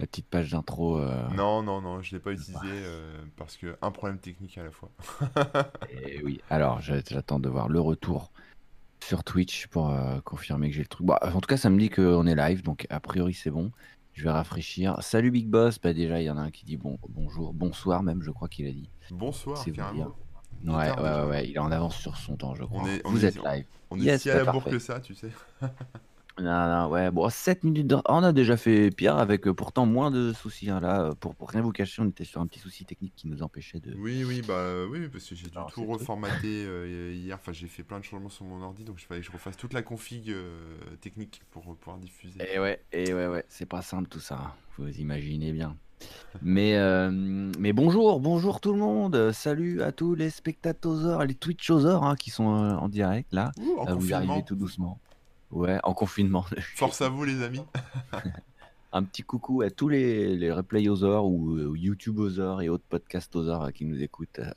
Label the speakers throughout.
Speaker 1: la petite page d'intro. euh,
Speaker 2: Non, non, non, je l'ai pas utilisé euh, parce que un problème technique à la fois.
Speaker 1: Et oui, alors j'attends de voir le retour sur Twitch pour euh, confirmer que j'ai le truc. Bon, en tout cas, ça me dit qu'on est live, donc a priori c'est bon. Je vais rafraîchir. Salut Big Boss. Bah déjà, il y en a un qui dit bon, bonjour, bonsoir même, je crois qu'il a dit.
Speaker 2: Bonsoir,
Speaker 1: C'est
Speaker 2: carrément.
Speaker 1: Ouais, ouais, ouais, ouais, il est en avance sur son temps, je crois.
Speaker 2: est- on
Speaker 1: Vous
Speaker 2: est-
Speaker 1: êtes live.
Speaker 2: On est
Speaker 1: Yes,
Speaker 2: si à la
Speaker 1: bah,
Speaker 2: bourre
Speaker 1: parfait.
Speaker 2: que ça, tu sais.
Speaker 1: Non, non, ouais, bon, 7 minutes de... On a déjà fait pire avec euh, pourtant moins de soucis. hein, là, euh, pour, pour rien vous cacher, on était sur un petit souci technique qui nous empêchait de.
Speaker 2: Oui, oui, bah euh, oui, parce que j'ai dû
Speaker 1: Alors,
Speaker 2: tout
Speaker 1: c'est le truc.
Speaker 2: reformater euh, hier. Enfin, j'ai fait plein de changements sur mon ordi, donc il fallait que je refasse toute la config euh, technique pour pouvoir diffuser.
Speaker 1: Et ouais, et ouais, ouais, c'est pas simple tout ça. hein, Vous imaginez bien. Mais, euh, mais bonjour, bonjour tout le monde. Salut à tous les spectateurs, les Twitchoseurs hein, qui sont euh, en direct là.
Speaker 2: Ouh, en
Speaker 1: Euh, vous
Speaker 2: confinement.
Speaker 1: arrivez tout doucement. Ouais, en confinement.
Speaker 2: Force à vous, les amis.
Speaker 1: Un petit coucou à tous les, les ou, euh, ou YouTubeoseurs et autres podcastoseurs euh, qui nous écoutent euh,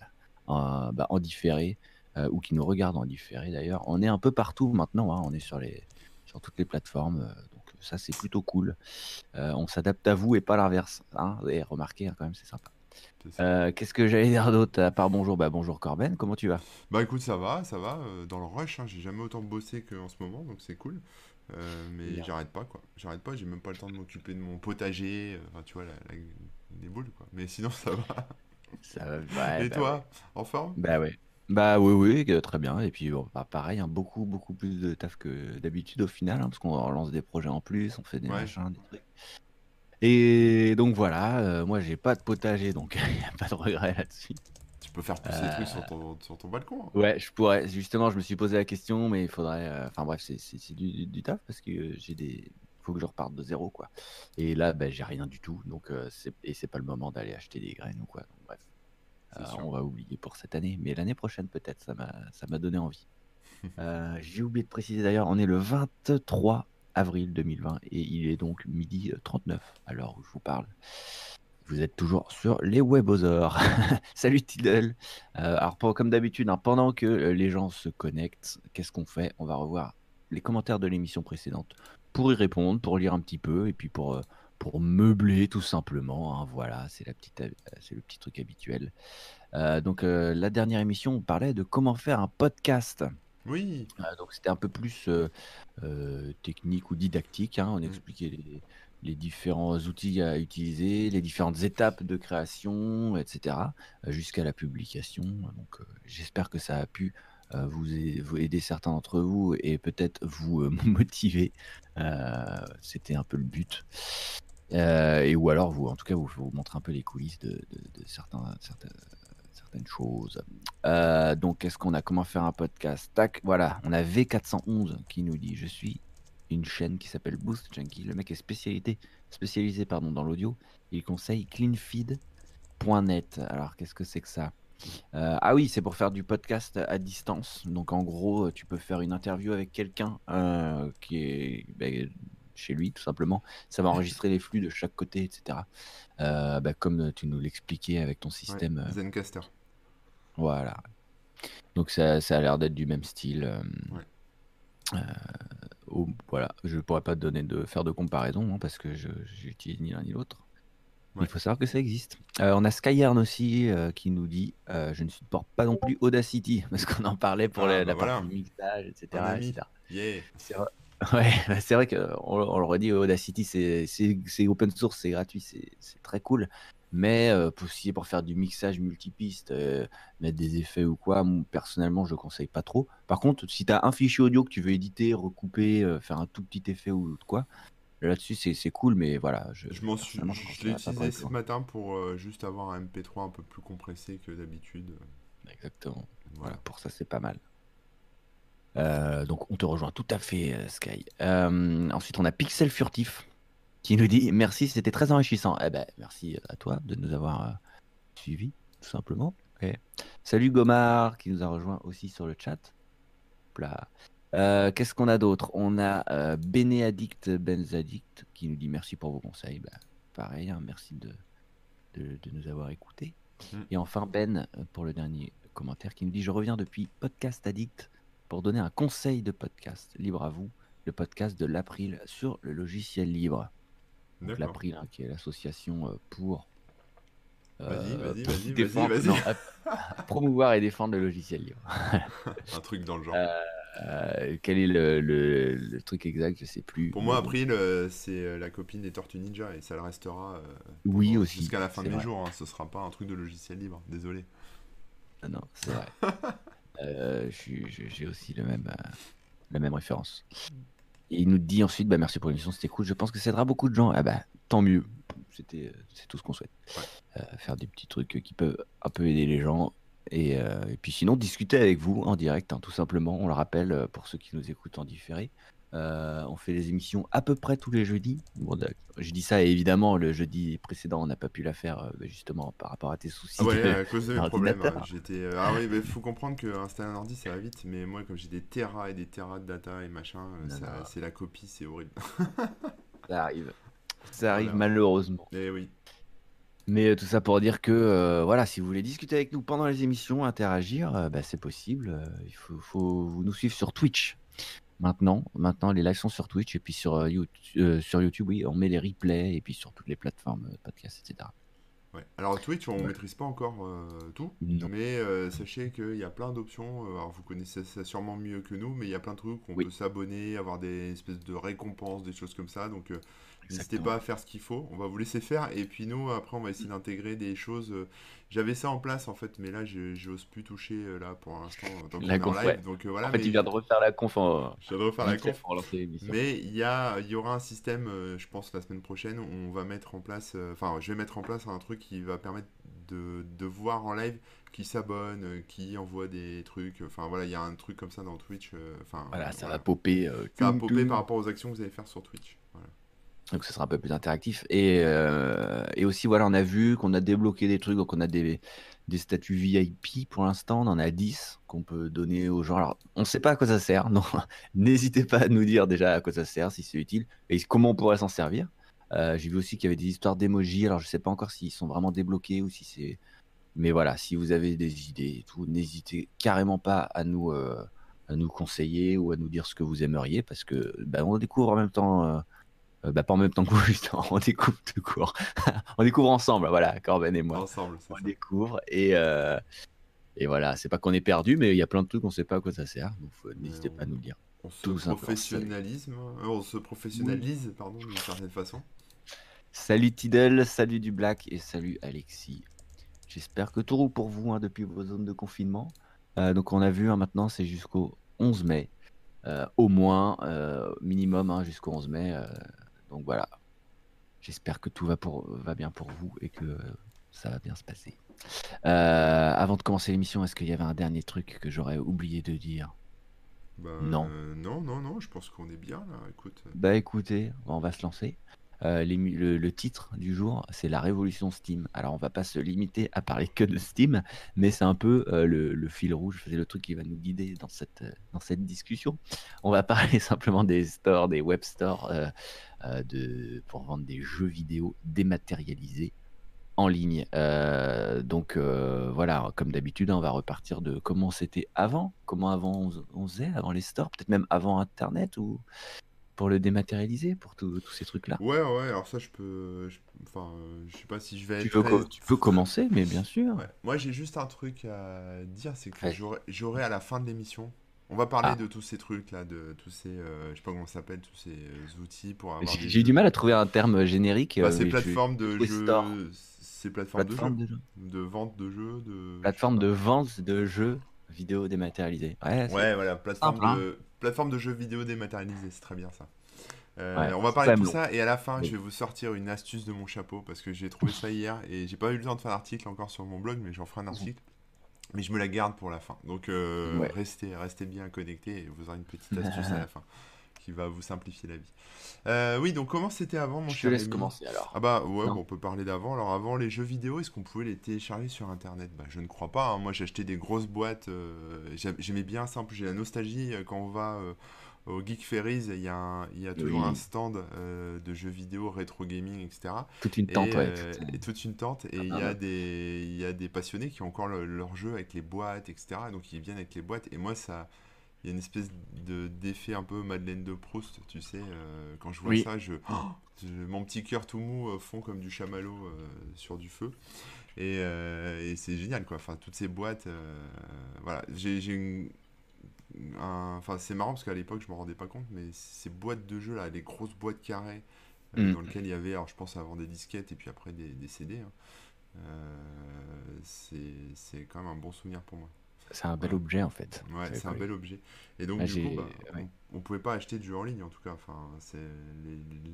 Speaker 1: en, bah, en différé euh, ou qui nous regardent en différé d'ailleurs. On est un peu partout maintenant, hein, on est sur, les, sur toutes les plateformes, euh, donc ça c'est plutôt cool. On s'adapte à vous et pas l'inverse. Hein, vous avez remarqué hein, quand même, c'est sympa. Euh, Qu'est-ce que j'allais dire d'autre à part bonjour? Bah, Bonjour Corben, comment tu vas?
Speaker 2: Bah écoute, ça va, ça va. euh, dans le rush, hein, j'ai jamais autant bossé qu'en ce moment, donc c'est cool. Euh, mais j'arrête pas, quoi. J'arrête pas, j'ai même pas le temps de m'occuper de mon potager. Enfin, tu vois, la, la- les boules, quoi. Mais sinon, ça va.
Speaker 1: Ça va, ouais,
Speaker 2: Et
Speaker 1: bah
Speaker 2: toi, en forme?
Speaker 1: Bah ouais. Bah oui, oui, très bien. Et puis bon, bah, pareil, hein, beaucoup, beaucoup plus de taf que d'habitude au final, hein, parce qu'on relance des projets en plus, on fait des
Speaker 2: Ouais.
Speaker 1: machins, des trucs. Et donc voilà, euh, moi j'ai pas de potager, donc il n'y a pas de regret là-dessus.
Speaker 2: Tu peux faire pousser
Speaker 1: Euh,
Speaker 2: des trucs sur ton, sur ton balcon. hein.
Speaker 1: Ouais, je pourrais, justement, je me suis posé la question, mais il faudrait. euh, Enfin bref, c'est du, du- du taf parce que j'ai des. faut que je reparte de zéro, quoi. Et là, bah, j'ai rien du tout, donc c'est et c'est pas le moment d'aller acheter des graines ou quoi. Donc bref. On va oublier pour cette année, mais l'année prochaine peut-être, ça m'a ça m'a donné envie. Euh, J'ai oublié de préciser d'ailleurs, on est le 23 avril 2020 et il est donc midi euh, 39 à l'heure où je vous parle. Vous êtes toujours sur les weboseurs. Salut Tidal. Euh, alors comme d'habitude, hein, pendant que les gens se connectent, qu'est-ce qu'on fait? On va revoir les commentaires de l'émission précédente pour y répondre, pour lire un petit peu et puis pour euh, meubler tout simplement. hein, voilà, euh, c'est le petit truc habituel. Donc la dernière émission, on parlait de comment faire un podcast.
Speaker 2: Oui,
Speaker 1: Euh, donc c'était un peu plus euh, euh, technique ou didactique. hein, On
Speaker 2: Mm.
Speaker 1: expliquait les, les différents outils à utiliser, les différentes étapes de création, etc. jusqu'à la publication. Donc euh, j'espère que ça a pu euh, vous, ai- vous aider certains d'entre vous et peut-être vous euh, motiver. C'était un peu le but. Et ou alors vous, en tout cas, vous, vous montrer un peu les coulisses de, de- de certains, certains- certaines choses. Euh, donc, est-ce qu'on a? Comment faire un podcast? Tac, voilà, on a V411 qui nous dit Je suis une chaîne qui s'appelle Boost Junkie. Le mec est spécialisé, spécialisé pardon, dans l'audio. Il conseille cleanfeed.net. Alors, qu'est-ce que c'est que ça? Euh, Ah oui, c'est pour faire du podcast à distance. Donc, en gros, tu peux faire une interview avec quelqu'un euh, qui est ben, chez lui, tout simplement. Ça va enregistrer les flux de chaque côté, etc. Euh, bah, comme tu nous l'expliquais avec ton système. euh,
Speaker 2: Zencaster.
Speaker 1: Voilà. Donc ça, ça a l'air d'être du même style. euh,
Speaker 2: Ouais.
Speaker 1: euh, voilà, je pourrais pas te donner de faire de comparaison hein, parce que je j'utilise ni l'un ni l'autre.
Speaker 2: Ouais.
Speaker 1: Il faut savoir que ça existe. Euh, on a Skyern aussi qui nous dit je ne supporte pas non plus Audacity parce qu'on en parlait pour
Speaker 2: Ah,
Speaker 1: la,
Speaker 2: bah
Speaker 1: la
Speaker 2: voilà.
Speaker 1: partie mixage, etc.
Speaker 2: Yeah.
Speaker 1: C'est vrai, ouais, bah, c'est vrai qu'on on le redit, Audacity, c'est open source, c'est gratuit, c'est très cool. Mais euh, pour, faire du mixage multipiste, euh, mettre des effets ou quoi, moi, personnellement, je conseille pas trop. Par contre, si tu as un fichier audio que tu veux éditer, recouper, euh, faire un tout petit effet ou de quoi, là-dessus, c'est cool, mais voilà. Je,
Speaker 2: Je m'en suis,
Speaker 1: je
Speaker 2: l'ai utilisé ce matin pour euh, juste avoir un MP3 un peu plus compressé que d'habitude.
Speaker 1: Exactement.
Speaker 2: Voilà.
Speaker 1: Pour ça, c'est pas mal. Euh, donc, on te rejoint tout à fait, euh, Sky. Euh, ensuite, on a Pixel Furtif qui nous dit merci, c'était très enrichissant. Eh ben, merci à toi de nous avoir euh, suivis, tout simplement. Salut Gomar qui nous a rejoint aussi sur le chat. Euh, Qu'est-ce qu'on a d'autre? On a euh, Bénéadicte Benzadict qui nous dit merci pour vos conseils. Bah, pareil, hein, merci de, de, de nous avoir écoutés.
Speaker 2: Mm.
Speaker 1: Et enfin Ben euh, pour le dernier commentaire qui nous dit je reviens depuis Podcast Addict pour donner un conseil de podcast libre à vous, le podcast de l'April sur le logiciel libre. Donc l'April, hein, qui est l'association euh, pour
Speaker 2: Vas-y,
Speaker 1: euh,
Speaker 2: vas-y,
Speaker 1: pour
Speaker 2: vas-y,
Speaker 1: non, promouvoir et défendre le logiciel libre.
Speaker 2: Un truc dans le genre.
Speaker 1: Euh, quel est le, le- le truc exact Je sais plus.
Speaker 2: Pour moi. April, euh, c'est la copine des Tortues Ninja et ça le restera euh,
Speaker 1: Oui, aussi,
Speaker 2: jusqu'à la fin de
Speaker 1: c'est
Speaker 2: mes
Speaker 1: vrai.
Speaker 2: jours. hein. Ce sera pas un truc de logiciel libre, désolé.
Speaker 1: Ah Non, c'est vrai. J'ai aussi le même, la même référence. Et il nous dit ensuite bah, merci pour l'émission, c'était cool. Je pense que ça aidera beaucoup de gens. Ah bah, tant mieux. C'était, euh, c'est tout ce qu'on souhaite. Euh, faire des petits trucs qui peuvent un peu aider les gens. Et, euh, et puis sinon, discuter avec vous en direct, hein, tout simplement. On le rappelle pour ceux qui nous écoutent en différé. Euh, on fait des émissions à peu près tous les jeudis. Bon, je dis ça et évidemment, le jeudi précédent, on n'a pas pu la faire euh, bah, justement par rapport à tes soucis.
Speaker 2: Ah ouais,
Speaker 1: de-
Speaker 2: à cause de mes problèmes. hein, J'étais. euh, Ah oui, mais faut comprendre que installer un ordi ça va vite, mais moi comme j'ai des terras et des terras de data et machin, c'est la copie, c'est horrible.
Speaker 1: Ça arrive. Ça arrive
Speaker 2: Voilà.
Speaker 1: malheureusement.
Speaker 2: Eh oui.
Speaker 1: Mais euh, tout ça pour dire que euh, voilà, si vous voulez discuter avec nous pendant les émissions, interagir, euh, bah, c'est possible. Il faut, faut vous nous suivre sur Twitch. Maintenant, maintenant les lives sont sur Twitch et puis sur, euh, YouTube, euh, sur YouTube, oui, on met les replays et puis sur toutes les plateformes euh, podcast, etc.
Speaker 2: Ouais. Alors Twitch, on
Speaker 1: Ouais.
Speaker 2: maîtrise pas encore euh, tout,
Speaker 1: Non.
Speaker 2: mais euh, sachez qu'il y a plein d'options. Alors vous connaissez ça sûrement mieux que nous, mais il y a plein de trucs. On
Speaker 1: Oui.
Speaker 2: peut s'abonner, avoir des espèces de récompenses, des choses comme ça. Donc euh, n'hésitez pas à faire ce qu'il faut. On va vous laisser faire. Et puis nous, après, on va essayer d'intégrer des choses. euh, J'avais ça en place en fait, mais là, je j'ose plus toucher euh, là pour l'instant
Speaker 1: La conf,
Speaker 2: live.
Speaker 1: ouais.
Speaker 2: Donc euh, voilà.
Speaker 1: en fait,
Speaker 2: mais
Speaker 1: il vient de refaire la conf en
Speaker 2: je viens de refaire la conf.
Speaker 1: pour.
Speaker 2: Mais il y, a, il y aura un système, euh, je pense, la semaine prochaine, où on va mettre en place, euh, enfin, je vais mettre en place un truc qui va permettre de, de voir en live qui s'abonne, qui envoie des trucs. Enfin, voilà, il y a un truc comme ça dans Twitch. Enfin,
Speaker 1: Voilà, ça
Speaker 2: voilà.
Speaker 1: va popper.
Speaker 2: Ça va popper par rapport aux actions que vous allez faire sur Twitch.
Speaker 1: Donc ce sera un peu plus interactif. Et, euh, et aussi, voilà, on a vu qu'on a débloqué des trucs, donc on a des, des statuts VIP pour l'instant, on en a 10 qu'on peut donner aux gens. Alors, on ne sait pas à quoi ça sert, non. N'hésitez pas à nous dire déjà à quoi ça sert, si c'est utile, et comment on pourrait s'en servir. Euh, J'ai vu aussi qu'il y avait des histoires d'emojis, alors je ne sais pas encore s'ils sont vraiment débloqués ou si c'est... Mais voilà, si vous avez des idées et tout, n'hésitez carrément pas à nous, euh, à nous conseiller ou à nous dire ce que vous aimeriez, parce que bah, on découvre en même temps... euh, euh, bah, pas en même temps que vous, justement, on découvre tout court. on découvre ensemble, voilà, Corben et moi.
Speaker 2: Ensemble,
Speaker 1: On
Speaker 2: ça.
Speaker 1: découvre et, euh, et voilà, c'est pas qu'on est perdu, mais il y a plein de trucs, on sait pas à quoi ça sert. Donc faut- n'hésitez
Speaker 2: on-
Speaker 1: pas à nous le dire.
Speaker 2: On se
Speaker 1: Tout
Speaker 2: euh, on se professionnalise, pardon, d'une certaine façon.
Speaker 1: Salut Tidal, salut du Black et salut Alexis. J'espère que tout roule pour vous hein, depuis vos zones de confinement. Euh, donc on a vu hein, maintenant, c'est jusqu'au 11 mai. Euh, au moins, euh, minimum hein, jusqu'au 11 mai. Donc voilà. J'espère que tout va, pour, va bien pour vous et que ça va bien se passer. Euh, avant de commencer l'émission, est-ce qu'il y avait un dernier truc que j'aurais oublié de dire?
Speaker 2: Bah,
Speaker 1: Non.
Speaker 2: euh, non, non, non, je pense qu'on est bien là. Écoute,
Speaker 1: Bah écoutez, on va se lancer. Euh, le, le titre du jour, c'est la révolution Steam. Alors on va pas se limiter à parler que de Steam, mais c'est un peu euh, le, le fil rouge, c'est le truc qui va nous guider dans cette, dans cette discussion. On va parler simplement des stores, des web stores de, pour vendre des jeux vidéo dématérialisés en ligne. Euh, donc euh, voilà, comme d'habitude, on va repartir de comment c'était avant, comment avant on, on faisait, avant les stores, peut-être même avant Internet ou pour le dématérialiser, pour tous ces trucs-là.
Speaker 2: Ouais, ouais, alors ça, je peux. je- Enfin, euh, je sais pas si je vais
Speaker 1: Tu
Speaker 2: être.
Speaker 1: peux,
Speaker 2: très-
Speaker 1: tu peux commencer, mais bien sûr.
Speaker 2: Ouais. Moi, j'ai juste un truc à dire c'est que j'aurai j'aurai à la fin de l'émission. On va parler
Speaker 1: Ah.
Speaker 2: de tous ces trucs-là, de tous ces. euh, je sais pas comment ça s'appelle, tous ces euh, outils pour avoir.
Speaker 1: J'ai eu du
Speaker 2: jeux.
Speaker 1: mal à trouver un terme générique.
Speaker 2: Bah,
Speaker 1: euh,
Speaker 2: ces
Speaker 1: je-
Speaker 2: plateformes de jeux. Ces plateformes,
Speaker 1: plateforme
Speaker 2: de
Speaker 1: de
Speaker 2: jeux.
Speaker 1: jeux.
Speaker 2: De vente de jeux. De.
Speaker 1: Plateforme de vente de jeux vidéo dématérialisés. Ouais,
Speaker 2: voilà, plateforme
Speaker 1: Simple, hein.
Speaker 2: de, plateforme de jeux vidéo dématérialisés, c'est très bien ça. Euh,
Speaker 1: Ouais,
Speaker 2: on va parler de tout ça et à la fin,
Speaker 1: Oui.
Speaker 2: je vais vous sortir une astuce de mon chapeau parce que j'ai trouvé ça hier et j'ai pas eu le temps de faire l'article encore sur mon blog, mais j'en ferai un article. Mais je me la garde pour la fin. Donc euh,
Speaker 1: Ouais.
Speaker 2: restez, restez bien connectés et vous aurez une petite astuce à la fin qui va vous simplifier la vie. Euh, oui, donc comment c'était avant, mon
Speaker 1: Je
Speaker 2: cher
Speaker 1: laisse
Speaker 2: Rémi
Speaker 1: commencer alors.
Speaker 2: Ah bah ouais, bon, on peut parler d'avant. Alors avant, les jeux vidéo, est-ce qu'on pouvait les télécharger sur Internet? Bah je ne crois pas. hein. Moi j'ai acheté des grosses boîtes. euh, j'ai- J'aimais bien plus j'ai la nostalgie quand on va au Geek Ferries. Il y a, un- il y a toujours
Speaker 1: Oui.
Speaker 2: un stand euh, de jeux vidéo, rétro gaming, etc.
Speaker 1: Toute une
Speaker 2: Et,
Speaker 1: tente, ouais.
Speaker 2: euh,
Speaker 1: toute-
Speaker 2: et toute une tente. Et il y,
Speaker 1: Ah,
Speaker 2: a
Speaker 1: ouais.
Speaker 2: des, il y a des passionnés qui ont encore le- leur jeu avec les boîtes, etc. Donc ils viennent avec les boîtes. Et moi ça... Il y a une espèce de d'effet un peu Madeleine de Proust, tu sais, euh, quand je vois
Speaker 1: Oui.
Speaker 2: ça, je... mon petit cœur tout mou fond comme du chamallow sur du feu. Et, et c'est génial, quoi. Enfin, toutes ces boîtes. voilà, j'ai une Enfin, c'est marrant parce qu'à l'époque, je me rendais pas compte, mais ces boîtes de jeux là, les grosses boîtes carrées, euh, mm. dans lesquelles il y avait, alors je pense avant des disquettes et puis après des, des CD, hein, euh, c'est quand même un bon souvenir pour moi.
Speaker 1: C'est un bel objet en fait.
Speaker 2: Ouais, c'est un bel objet. Et donc, du coup, bah, on, pouvait pas acheter de jeux en ligne en tout cas. Enfin,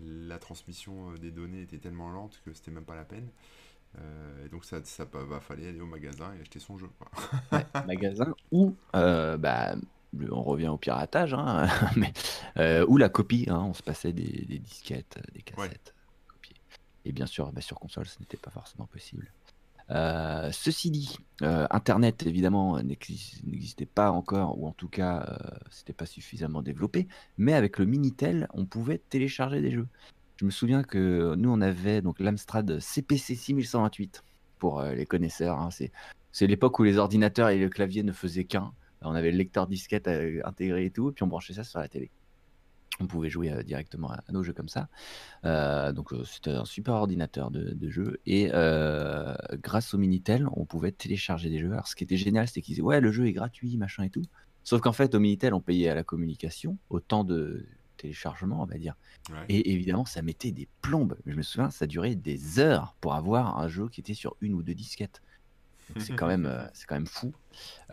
Speaker 2: la transmission euh, des données était tellement lente que c'était même pas la peine. et donc, ça, ça bah, fallait aller au magasin et acheter son jeu.
Speaker 1: Ouais, magasin ou bah, on revient au piratage, hein, mais, euh, ou la copie, hein, on se passait des, disquettes, euh, des cassettes Et bien sûr, bah, sur console, ce n'était pas forcément possible. Euh, ceci dit, Internet évidemment n'existait pas encore, ou en tout cas, c'était pas suffisamment développé. Mais avec le Minitel, on pouvait télécharger des jeux. Je me souviens que nous, on avait donc l'Amstrad CPC 6128 pour les connaisseurs. Hein. c'est l'époque où les ordinateurs et le clavier ne faisaient qu'un. On avait le lecteur disquette euh, intégré et tout, et puis on branchait ça sur la télé. On pouvait jouer euh, directement à, nos jeux comme ça. Euh, donc c'était un super ordinateur de, jeu. Et grâce au Minitel, on pouvait télécharger des jeux. Alors ce qui était génial, c'était qu'ils disaient ouais le jeu est gratuit, machin et tout. Sauf qu'en fait au Minitel, on payait à la communication, au temps de téléchargement, on va dire. Et évidemment, ça mettait des plombes. Je me souviens, ça durait des heures pour avoir un jeu qui était sur une ou deux disquettes c'est quand même, euh, c'est quand même fou.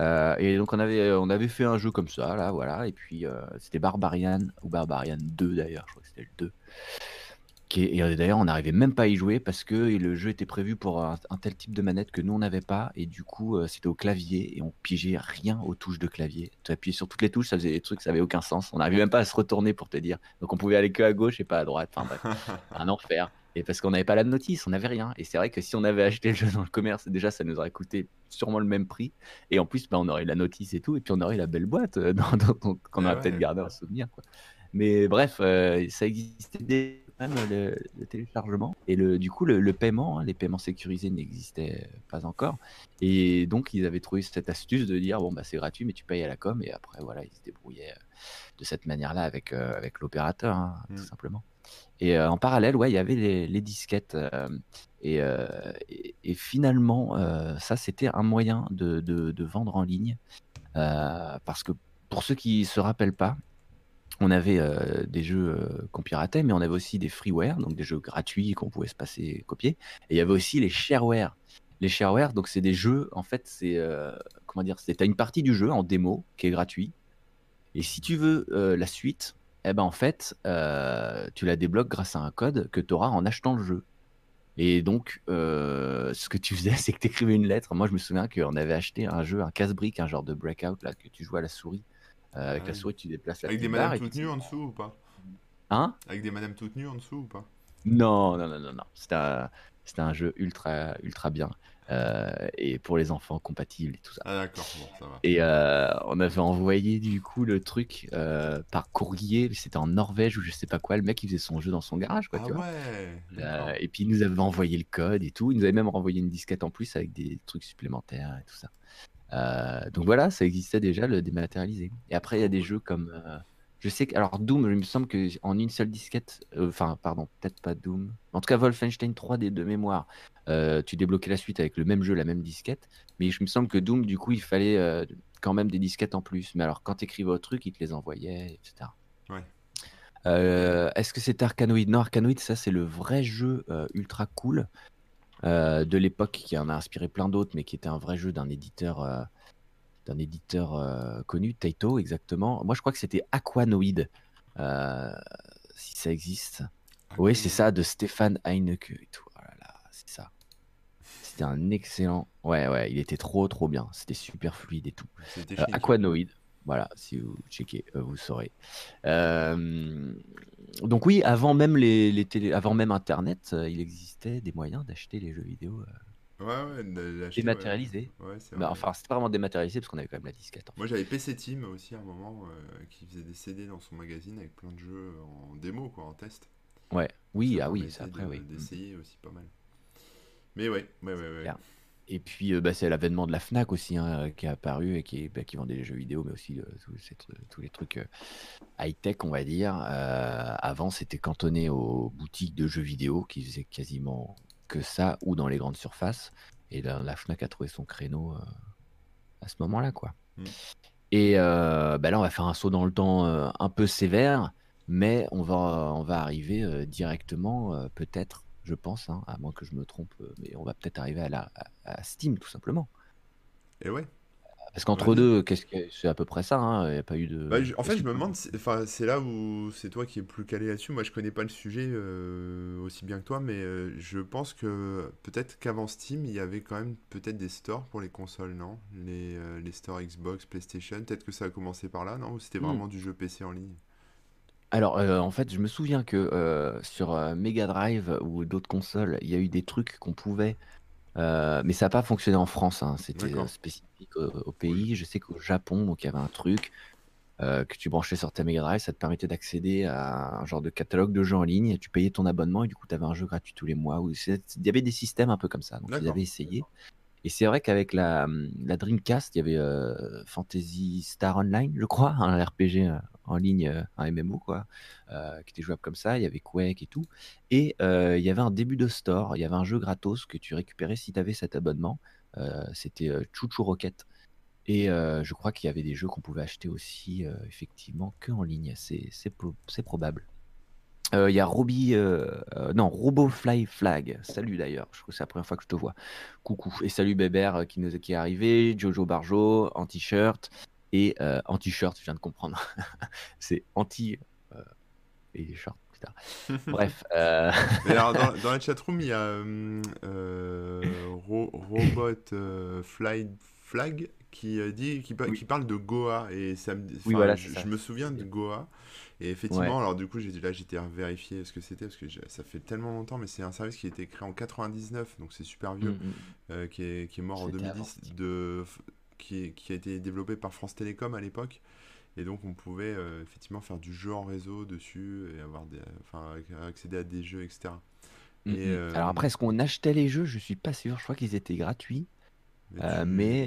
Speaker 1: Euh, et donc on avait, euh, on avait fait un jeu comme ça, là, voilà. Et puis c'était Barbarian ou Barbarian 2 d'ailleurs, je crois que c'était le 2. Qui et d'ailleurs, on n'arrivait même pas à y jouer parce que le jeu était prévu pour un, tel type de manette que nous on n'avait pas. Et du coup, c'était au clavier et on pigeait rien aux touches de clavier. Tu appuyais sur toutes les touches, ça faisait des trucs, ça avait aucun sens. On n'arrivait même pas à se retourner pour te dire. Donc on pouvait aller que à gauche et pas à droite. Enfin bref, un enfer. Et parce qu'on n'avait pas la notice, on n'avait rien. Et c'est vrai que si on avait acheté le jeu dans le commerce, déjà, ça nous aurait coûté sûrement le même prix. Et en plus, bah, on aurait la notice et tout. Et puis, on aurait la belle boîte euh, qu'on aurait peut-être gardé en souvenir. Quoi. Mais bref, euh, ça existait même le, téléchargement. Et le, du coup, le, paiement, hein, les paiements sécurisés n'existaient pas encore. Et donc, ils avaient trouvé cette astuce de dire bon, bah, c'est gratuit, mais tu payes à la com. Et après, voilà, ils se débrouillaient euh, de cette manière-là avec, avec l'opérateur, hein, tout mm. simplement. Et euh, en parallèle, ouais, il y avait les, disquettes. Euh, euh, et, finalement, ça, c'était un moyen de, vendre en ligne. parce que pour ceux qui ne se rappellent pas, on avait des jeux qu'on piratait, mais on avait aussi des freeware, donc des jeux gratuits qu'on pouvait se passer copier. Et il y avait aussi les shareware. Les shareware, donc c'est des jeux, en fait, c'est comment dire, c'est une partie du jeu en démo qui est gratuit. Et si tu veux la suite, eh ben en fait, euh, tu la débloques grâce à un code que tu auras en achetant le jeu. Et donc, euh, ce que tu faisais, c'est que tu écrivais une lettre. Moi, je me souviens qu'on avait acheté un jeu, un casse-brique, un genre de breakout, là, que tu joues à la souris. Euh, avec la souris, tu déplaces la
Speaker 2: Avec des madames toutes nues en dessous ou pas?
Speaker 1: Hein?
Speaker 2: Avec des madames toutes nues en dessous ou pas?
Speaker 1: Non, non, non, non, non. C'était un, un, jeu ultra, ultra bien. Euh, et pour les enfants compatibles et tout ça.
Speaker 2: Ah d'accord, bon, ça va.
Speaker 1: Et euh, on avait envoyé du coup le truc euh, par courrier, c'était en Norvège ou je sais pas quoi, le mec il faisait son jeu dans son garage quoi,
Speaker 2: ah
Speaker 1: tu
Speaker 2: ouais,
Speaker 1: et puis il nous avait envoyé le code et tout, il nous avait même renvoyé une disquette en plus avec des trucs supplémentaires et tout ça. Donc voilà, ça existait déjà le dématérialisé. Et après il y a des jeux comme je sais que, alors Doom, il me semble qu'en une seule disquette, euh, enfin, pardon, peut-être pas Doom. En tout cas, Wolfenstein 3D de mémoire, euh, tu débloquais la suite avec le même jeu, la même disquette. Mais je me semble que Doom, du coup, il fallait euh, quand même des disquettes en plus. Mais alors, quand tu écrivais au truc, il te les envoyait, etc.
Speaker 2: Ouais.
Speaker 1: Est-ce que c'est Arkanoid Non, Arkanoid, ça, c'est le vrai jeu ultra cool de l'époque qui en a inspiré plein d'autres, mais qui était un vrai jeu d'un éditeur d'un éditeur euh, connu, Taito exactement. Moi, je crois que c'était Aquanoid, euh, si ça existe. Oui, c'est ça, de Stéphane Heineke et tout. Oh c'est ça. C'était un excellent. Ouais, ouais, il était trop, trop bien. C'était super fluide et tout. Euh, Aquanoid. Voilà, si vous checkez, vous saurez. Donc oui, avant même les, les télé... avant même Internet, il existait des moyens d'acheter les jeux vidéo
Speaker 2: Ouais, ouais,
Speaker 1: Dématérialisé.
Speaker 2: Ouais,
Speaker 1: bah, enfin, c'était pas vraiment dématérialisé parce qu'on avait quand même la disquette.
Speaker 2: Moi, j'avais PC Team aussi à un moment euh, qui faisait des CD dans son magazine avec plein de jeux en démo, quoi, en test.
Speaker 1: Ouais, oui, ah oui, ça après, oui.
Speaker 2: D'essayer aussi pas mal. Mais ouais, ouais, ouais, ouais.
Speaker 1: Et puis, bah, c'est l'avènement de la Fnac aussi hein, qui est apparu et qui, bah, qui vendait des jeux vidéo, mais aussi tous, les trucs high-tech, on va dire. avant, c'était cantonné aux boutiques de jeux vidéo qui faisaient quasiment que ça ou dans les grandes surfaces. Et là, la Fnac a trouvé son créneau à ce moment-là, quoi. Mmh. Et bah, là, on va faire un saut dans le temps un peu sévère, mais on va, on va arriver directement, peut-être je pense, hein, à moins que je me trompe, euh, mais on va peut-être arriver à, la, à, Steam tout simplement.
Speaker 2: Et ouais.
Speaker 1: Parce qu'entre deux, qu'est-ce que c'est à peu près ça, hein, il n'y a pas eu de.
Speaker 2: Bah, en fait, je me demande, enfin, c'est là où c'est toi qui es plus calé là-dessus. Moi, je connais pas le sujet euh, aussi bien que toi, mais euh, je pense que peut-être qu'avant Steam, il y avait quand même peut-être des stores pour les consoles, non? Les, les stores Xbox, PlayStation. Peut-être que ça a commencé par là, non? Ou c'était hmm. vraiment du jeu PC en ligne?
Speaker 1: Alors, euh, en fait, je me souviens que euh, sur euh, Mega Drive ou d'autres consoles, il y a eu des trucs qu'on pouvait, mais ça n'a pas fonctionné en France. Hein, c'était spécifique au, pays. Je sais qu'au Japon, donc il y avait un truc que tu branchais sur ta Mega Drive, ça te permettait d'accéder à un genre de catalogue de jeux en ligne. Et tu payais ton abonnement et du coup, tu avais un jeu gratuit tous les mois. Il y avait des systèmes un peu comme ça. Donc, ils avaient essayé. Et c'est vrai qu'avec la, la Dreamcast, il y avait Fantasy Star Online, je crois, un RPG en ligne, euh, un MMO, quoi, euh, qui était jouable comme ça. Il y avait Quake et tout. Et euh, il y avait un début de store. Il y avait un jeu gratos que tu récupérais si tu avais cet abonnement. C'était Chouchou Rocket. Et je crois qu'il y avait des jeux qu'on pouvait acheter aussi, effectivement, que en ligne. C'est probable. Il y a Robbie, non, RoboFly Flag. Salut d'ailleurs, je trouve que c'est la première fois que je te vois. Coucou. Et salut Bébert qui, nous, qui est arrivé, Jojo Barjo en t-shirt. Et euh, en t-shirt, je viens de comprendre. c'est anti euh, et short. Bref. Euh...
Speaker 2: dans, dans, la chatroom, il y a euh, Robot Fly Flag qui dit qui, qui, parle de Goa et ça me, oui, voilà, je, me souviens de Goa et effectivement alors du coup j'étais là j'étais à vérifier ce que c'était parce que ça fait tellement longtemps mais c'est un service qui a été créé en 99 donc c'est super vieux mm, mm. qui, est, qui, est, mort en 2010 de qui, a été développé par France Télécom à l'époque. Et donc on pouvait euh, effectivement faire du jeu en réseau dessus et avoir des, enfin, accéder à des jeux, etc.
Speaker 1: Mm, et, euh, Alors après, est-ce qu'on achetait les jeux? Je suis pas sûr. Je crois qu'ils étaient gratuits. Mais,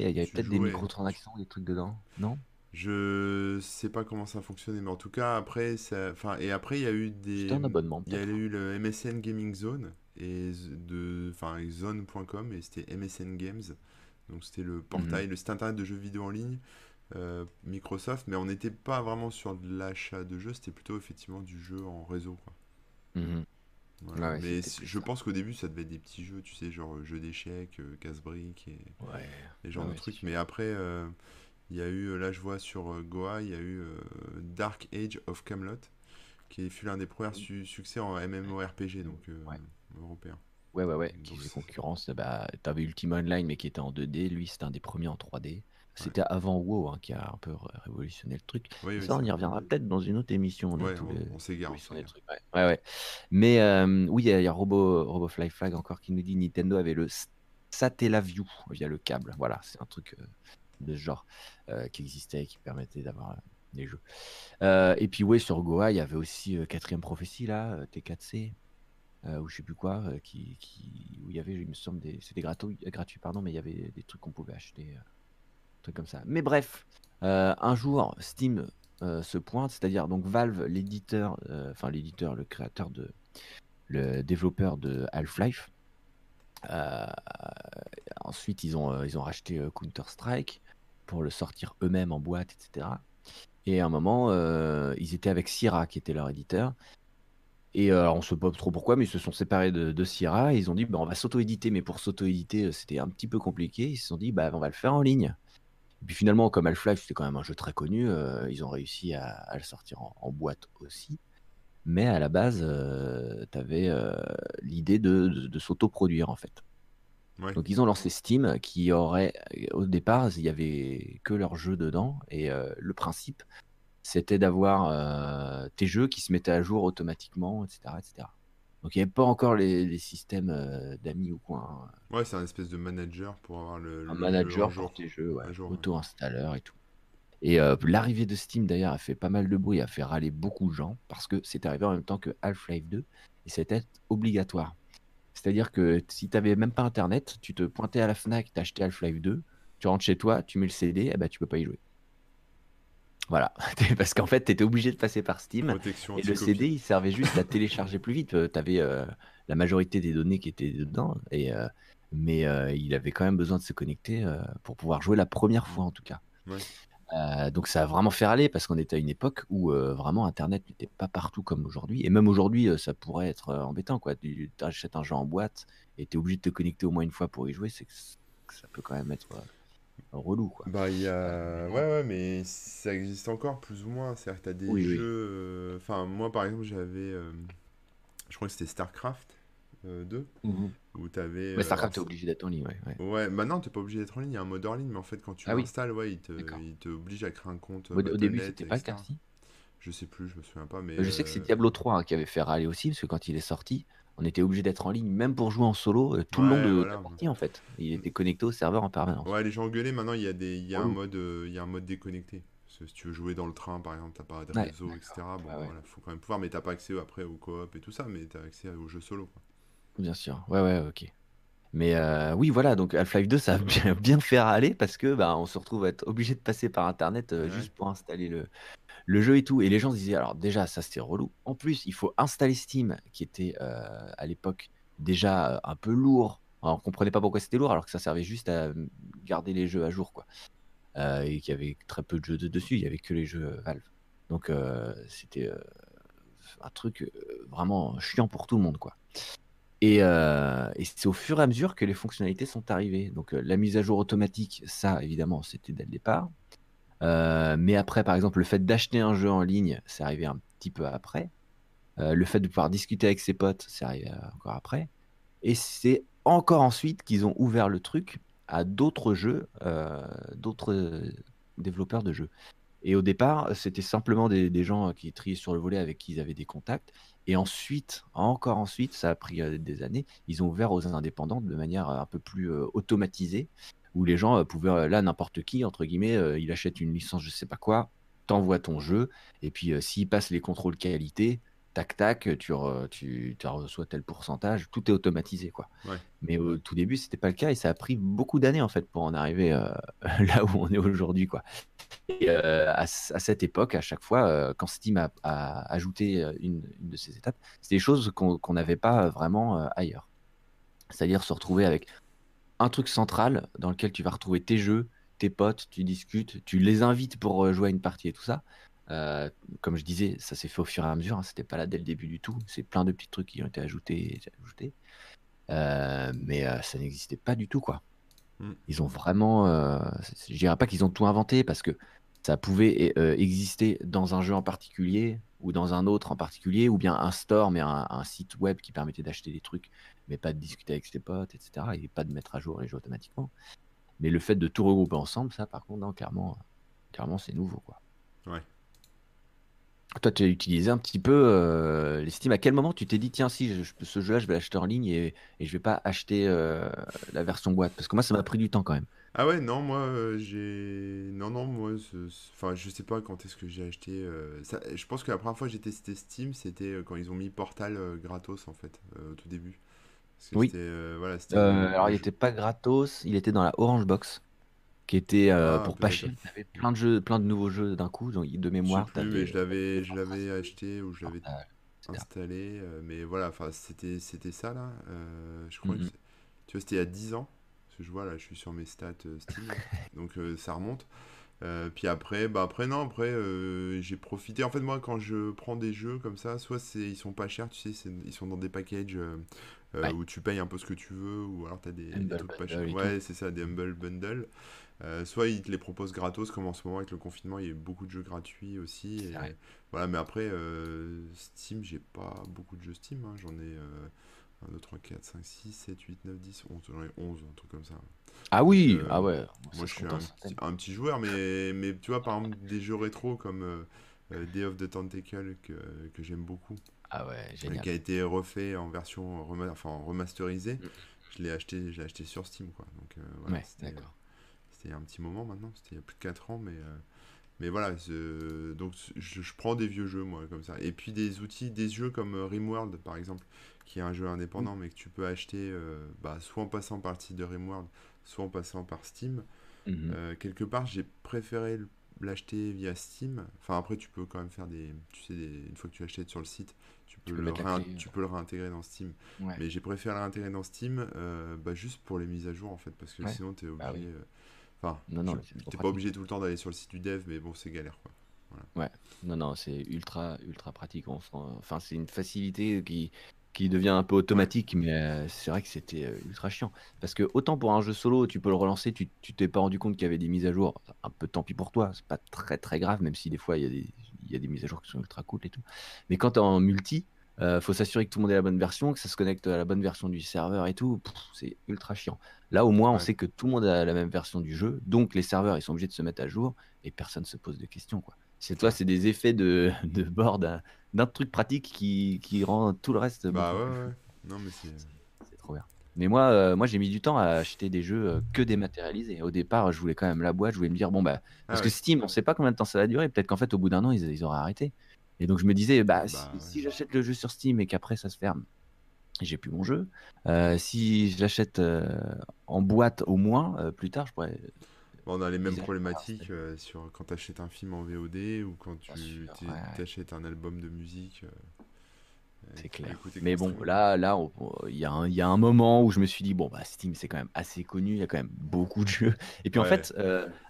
Speaker 1: euh, il y avait peut-être des microtransactions, des trucs dedans, non?
Speaker 2: Je sais pas comment ça fonctionnait, mais en tout cas après, ça... enfin et après il y a eu des,
Speaker 1: un abonnement.
Speaker 2: Il y a eu le MSN Gaming Zone et de, enfin zone.com et c'était MSN Games. Donc c'était le portail, mhm. le site internet de jeux vidéo en ligne, euh, Microsoft, mais on n'était pas vraiment sur de l'achat de jeux, c'était plutôt effectivement du jeu en réseau. Quoi. Mhm. mais je pense qu'au début ça devait être des petits jeux, tu sais, genre jeux d'échecs, euh, casse-briques et les genres de trucs. Mais après, euh, il y a eu, là je vois sur Goa, il y a eu Dark Age of Camelot, qui fut l'un des premiers succès en MMORPG, donc européen.
Speaker 1: Ouais, ouais, ouais, qui faisait concurrence. Bah, t'avais Ultima Online, mais qui était en 2D. Lui, c'était un des premiers en 3D. C'était avant WoW hein, qui a un peu révolutionné le truc. ça, on y reviendra peut-être dans une autre émission.
Speaker 2: On, on, s'égare.
Speaker 1: Ouais. ouais, Mais euh, oui, il y a, Robo, Robo Fly Flag encore qui nous dit Nintendo avait le Satellaview via le câble. Voilà, c'est un truc euh, de ce genre euh, qui existait qui permettait d'avoir des jeux. et puis, ouais, sur Goa, il y avait aussi Quatrième Prophétie, là, T4C. Euh, ou je sais plus quoi, euh, qui, qui, où il y avait, il me semble, des, c'était gratuit, pardon, mais il y avait des trucs qu'on pouvait acheter, euh, trucs comme ça. Mais bref, un jour, Steam se pointe, c'est-à-dire donc Valve, l'éditeur, enfin l'éditeur, le créateur de, le développeur de Half-Life. ensuite, ils ont, ils ont racheté Counter Strike pour le sortir eux-mêmes en boîte, etc. Et à un moment, ils étaient avec Sierra, qui était leur éditeur. Et euh, on ne sait pas trop pourquoi, mais ils se sont séparés de, Sierra et ils ont dit bah, on va s'auto-éditer, mais pour s'auto-éditer, euh, c'était un petit peu compliqué. Ils se sont dit bah, on va le faire en ligne. Et puis finalement, comme Half-Life, c'était quand même un jeu très connu, euh, ils ont réussi à, le sortir en, boîte aussi. Mais à la base, tu avais l'idée de, s'auto-produire en fait. Donc ils ont lancé Steam qui aurait, au départ, il y avait que leur jeu dedans et le principe, c'était d'avoir euh, tes jeux qui se mettaient à jour automatiquement, etc. etc. Donc il n'y avait pas encore les, systèmes euh, d'amis ou quoi.
Speaker 2: Hein. Ouais, c'est un espèce de manager pour avoir le.
Speaker 1: Un manager pour tes jeux, auto-installeur et tout. Et euh, l'arrivée de Steam d'ailleurs a fait pas mal de bruit, a fait râler beaucoup de gens parce que c'est arrivé en même temps que Half-Life 2 et c'était obligatoire. C'est-à-dire que si tu n'avais même pas internet, tu te pointais à la Fnac, tu achetais Half-Life 2, tu rentres chez toi, tu mets le CD, et eh ben, tu peux pas y jouer. Voilà, parce qu'en fait, tu étais obligé de passer par Steam. et le CD, il servait juste à télécharger plus vite. Tu avais euh, la majorité des données qui étaient dedans, et, euh, mais euh, il avait quand même besoin de se connecter pour pouvoir jouer la première fois, en tout cas. Donc ça a vraiment fait râler parce qu'on était à une époque où vraiment Internet n'était pas partout comme aujourd'hui. Et même aujourd'hui, ça pourrait être embêtant. Tu achètes un jeu en boîte et tu es obligé de te connecter au moins une fois pour y jouer. C'est que ça peut quand même être relou, quoi.
Speaker 2: Bah, il y a... Ouais, ouais, mais ça existe encore plus ou moins. C'est-à-dire que t'as des jeux... Euh, enfin, moi, par exemple, j'avais... Euh, je crois que c'était StarCraft 2, euh, mhm. Où t'avais...
Speaker 1: Mais StarCraft, t'es obligé d'être en ligne, ouais.
Speaker 2: Ouais, ouais maintenant, t'es pas obligé d'être en ligne. Il y a un mode hors ligne, mais en fait, quand tu ah l'installes, ouais, il te... il te oblige à créer un compte
Speaker 1: Au, début, c'était pas le cas,
Speaker 2: Je sais plus, je me souviens pas, mais...
Speaker 1: Je sais que c'est Diablo 3 hein, qui avait fait râler aussi, parce que quand il est sorti on était obligé d'être en ligne, même pour jouer en solo, euh, tout le long de la partie en fait. Il était connecté au serveur en permanence.
Speaker 2: Ouais, les gens gueulaient, maintenant il y a, des, il y a un, mode, euh, il y a un mode déconnecté. si tu veux jouer dans le train, par exemple, t'as pas de réseau, etc. Bon, voilà, faut quand même pouvoir, mais t'as pas accès après au coop et tout ça, mais t'as accès aux jeux solo.
Speaker 1: Bien sûr, ouais, ouais, ok. Mais euh, oui, voilà, donc Half-Life 2, ça a bien, bien fait râler parce que bah, on se retrouve à être obligé de passer par Internet juste pour installer le, le jeu et tout. Et les gens disaient, alors déjà, ça c'était relou. En plus, il faut installer Steam, qui était à l'époque déjà euh, un peu lourd. on comprenait pas pourquoi c'était lourd alors que ça servait juste à euh, garder les jeux à jour quoi. Euh, et qu'il y avait très peu de jeux dessus, il y avait que les jeux Valve. Donc c'était un truc vraiment chiant pour tout le monde quoi. Et, et c'est au fur et à mesure que les fonctionnalités sont arrivées. Donc la mise à jour automatique, ça évidemment c'était dès le départ. mais après par exemple le fait d'acheter un jeu en ligne, c'est arrivé un petit peu après. Euh, le fait de pouvoir discuter avec ses potes, c'est arrivé encore après. Et c'est encore ensuite qu'ils ont ouvert le truc à d'autres jeux, euh, d'autres développeurs de jeux. Et au départ, c'était simplement des, gens qui triaient sur le volet avec qui ils avaient des contacts. Et ensuite, encore ensuite, ça a pris euh, des années, ils ont ouvert aux indépendants de manière un peu plus automatisée, où les gens pouvaient, là, n'importe qui, entre guillemets, il achète une licence, je sais pas quoi, t'envoies ton jeu, et puis s'il passe les contrôles qualité, tac tac, tu, tu, reçois tel pourcentage, tout est automatisé quoi. Mais au tout début, c'était pas le cas et ça a pris beaucoup d'années en fait pour en arriver euh, là où on est aujourd'hui quoi. Et euh, à, cette époque, à chaque fois, euh, quand Steam a, ajouté une, de ces étapes, c'est des choses qu'on n'avait pas vraiment ailleurs. C'est-à-dire se retrouver avec un truc central dans lequel tu vas retrouver tes jeux, tes potes, tu discutes, tu les invites pour jouer à une partie et tout ça. Euh, comme je disais, ça s'est fait au fur et à mesure. Hein, C'était pas là dès le début du tout. C'est plein de petits trucs qui ont été ajoutés, ajoutés. Euh, mais euh, ça n'existait pas du tout, quoi. Mm. Ils ont vraiment. je dirais pas qu'ils ont tout inventé parce que ça pouvait exister dans un jeu en particulier ou dans un autre en particulier, ou bien un store, mais un, site web qui permettait d'acheter des trucs, mais pas de discuter avec ses potes, etc. Et pas de mettre à jour les jeux automatiquement. Mais le fait de tout regrouper ensemble, ça, par contre, non, clairement, clairement c'est nouveau, quoi.
Speaker 2: Ouais.
Speaker 1: Toi, tu as utilisé un petit peu euh, les Steam. À quel moment tu t'es dit, tiens, si je, ce jeu-là, je vais l'acheter en ligne et, et je vais pas acheter euh, la version boîte? Parce que moi, ça m'a pris du temps quand même.
Speaker 2: Ah ouais, non, moi, euh, j'ai. Non, non, moi, enfin, je sais pas quand est-ce que j'ai acheté. Ça... Je pense que la première fois que j'ai testé Steam, c'était quand ils ont mis Portal gratos, en fait, au tout début.
Speaker 1: oui.
Speaker 2: Voilà,
Speaker 1: alors, il était pas gratos, il était dans la Orange Box qui était euh, ah, pour pas cher. Il avait plein de jeux, plein de nouveaux jeux d'un coup, donc de mémoire.
Speaker 2: Je, plus, je l'avais, je l'avais acheté ou je l'avais installé, euh, mais voilà, enfin c'était, c'était ça là. Euh, je crois que tu vois, c'était il y a 10 ans. Parce que je vois là, je suis sur mes stats Steam, donc ça remonte. puis après, bah après non, après j'ai profité. En fait, moi, quand je prends des jeux comme ça, soit c'est ils sont pas chers, tu sais, ils sont dans des packages où tu payes un peu ce que tu veux, ou alors tu as des, des trucs pas chers. Ouais, c'est ça, des humble bundle. Euh, soit ils te les proposent gratos, comme en ce moment avec le confinement, il y a beaucoup de jeux gratuits aussi. voilà, mais après, euh, Steam, j'ai pas beaucoup de jeux Steam. Hein. J'en ai 1, 2, 3, 4, 5, 6, 7, 8, 9, 10, 11. J'en ai 11, un truc comme ça.
Speaker 1: Ah oui, euh, ah ouais.
Speaker 2: Moi, je suis un petit, joueur, mais, mais tu vois, par exemple, des jeux rétro comme Day of the Tentacle que, que j'aime beaucoup.
Speaker 1: Ah ouais, génial.
Speaker 2: Qui a été refait en version enfin, remasterisée. Mm. Je l'ai acheté, acheté sur Steam, quoi. Donc, voilà,
Speaker 1: ouais, d'accord
Speaker 2: c'était un petit moment maintenant, c'était il y a plus de 4 ans, mais, euh, Mais voilà, donc je, prends des vieux jeux, moi, comme ça. Et puis des outils, des jeux comme euh, Rimworld, par exemple, qui est un jeu indépendant, mais que tu peux acheter euh, bah, soit en passant par le site de Rimworld, soit en passant par Steam. Mhm. Euh, quelque part, j'ai préféré l'acheter via Steam. Enfin, après, tu peux quand même faire des. Tu sais, une fois que tu achètes sur le site, tu peux, le, tu peux le réintégrer dans Steam. Mais j'ai préféré réintégrer dans Steam bah, juste pour les mises à jour, en fait, parce que sinon, tu es bah obligé. Enfin, non, non, t'es pas obligé tout le temps d'aller sur le site du dev, mais bon, c'est galère quoi.
Speaker 1: Ouais, non, non, c'est ultra, ultra pratique. Enfin, c'est une facilité qui, qui devient un peu automatique, mais euh, c'est vrai que c'était euh, ultra chiant. Parce que autant pour un jeu solo, tu peux le relancer, tu t'es pas rendu compte qu'il y avait des mises à jour, un peu tant pis pour toi, c'est pas très très grave, même si des fois il y, a des, y a des mises à jour qui sont ultra cool et tout. Mais quand t'es en multi, euh, faut s'assurer que tout le monde ait la bonne version, que ça se connecte à la bonne version du serveur et tout. C'est ultra chiant. Là, au moins, on sait que tout le monde a la même version du jeu, donc les serveurs ils sont obligés de se mettre à jour et personne se pose de questions. Quoi. C'est toi, c'est des effets de, de board d'un truc pratique qui, qui, rend tout le reste.
Speaker 2: Bah ouais, ouais. Non, mais c'est.
Speaker 1: trop bien. Mais moi, euh, moi j'ai mis du temps à acheter des jeux euh, que dématérialisés. Au départ, je voulais quand même la boîte, je voulais me dire, bon, bah. Ah parce que Steam, on sait pas combien de temps ça va durer. Peut-être qu'en fait, au bout d'un an, ils, ils auraient arrêté. Et donc je me disais, bah, bah si, j'achète le jeu sur Steam et qu'après ça se ferme, j'ai plus mon jeu. Euh, si je l'achète euh, en boîte au moins, euh, plus tard, je pourrais.
Speaker 2: on a les mêmes problématiques sur quand tu achètes un film en VOD ou quand tu achètes un album de musique.
Speaker 1: c'est clair. Mais bon, là, là, il y, y, a un moment où je me suis dit, bon, bah, Steam, c'est quand même assez connu, il y a quand même beaucoup de jeux. Et puis en fait,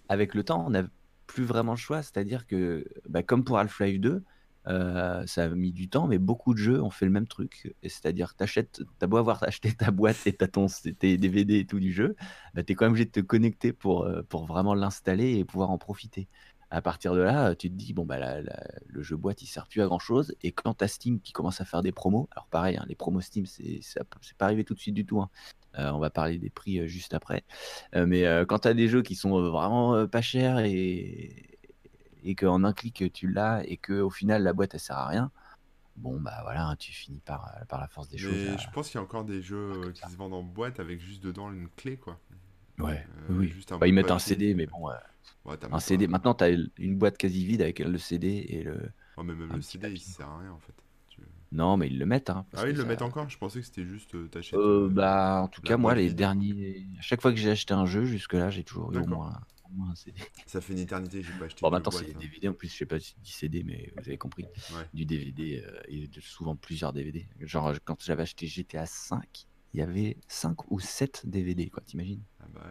Speaker 1: avec le temps, on n'a plus vraiment le choix. C'est-à-dire que, bah, comme pour Half-Life 2, euh, ça a mis du temps, mais beaucoup de jeux ont fait le même truc. C'est-à-dire, t'achètes, t'as beau avoir acheté ta boîte et t'as ton, tes DVD et tout du jeu, bah, t'es quand même obligé de te connecter pour, euh, vraiment l'installer et pouvoir en profiter. À partir de là, tu te dis, bon, bah, le jeu boîte, il sert plus à grand chose. Et quand t'as Steam qui commence à faire des promos, alors pareil, hein, les promos Steam, c'est, pas arrivé tout de suite du tout. Hein. Euh, on va parler des prix juste après. mais quand t'as des jeux qui sont vraiment pas chers et, et qu'en un clic tu l'as et que au final la boîte elle sert à rien, bon bah voilà, hein, tu finis par, euh, par la force des choses.
Speaker 2: Je pense qu'il y a encore des jeux qui se vendent en boîte avec juste dedans une clé quoi.
Speaker 1: Ouais, euh, oui. Juste bah, ils mettent un CD, mais bon. un CD. Maintenant, tu as une boîte quasi vide avec le CD et le.
Speaker 2: mais même le CD, il sert à rien en fait.
Speaker 1: Non, mais ils le mettent. Hein,
Speaker 2: ah oui, ils le mettent encore. Je pensais que c'était juste euh, t'achètes.
Speaker 1: bah, en tout cas, moi, les derniers. À chaque fois que j'ai acheté un jeu, jusque-là, j'ai toujours eu au moins
Speaker 2: ça fait une éternité, j'ai pas acheté.
Speaker 1: Bon, maintenant, c'est des DVD en plus, je sais pas si dit CD, mais vous avez compris. Du DVD euh, et souvent plusieurs DVD. Genre, quand j'avais acheté GTA 5, il y avait 5 ou 7 DVD, quoi, t'imagines? Ah bah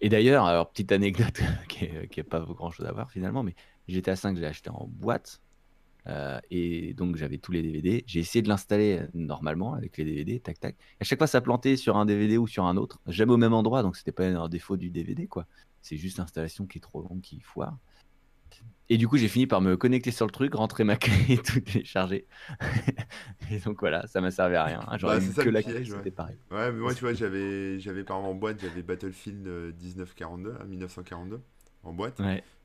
Speaker 1: Et d'ailleurs, alors, petite anecdote qui n'a pas grand chose à voir finalement, mais GTA 5, j'ai acheté en boîte. Euh, et donc j'avais tous les DVD. J'ai essayé de l'installer euh, normalement avec les DVD, tac tac. À chaque fois ça plantait sur un DVD ou sur un autre, jamais au même endroit, donc c'était pas un défaut du DVD quoi. C'est juste l'installation qui est trop longue, qui foire. Et du coup, j'ai fini par me connecter sur le truc, rentrer ma clé et tout télécharger. et donc voilà, ça m'a servi à rien. J'aurais bah, que la clé,
Speaker 2: c'était pareil. Ouais, mais moi, tu vois, j'avais, j'avais par exemple en boîte, j'avais Battlefield 1942, 1942 en boîte.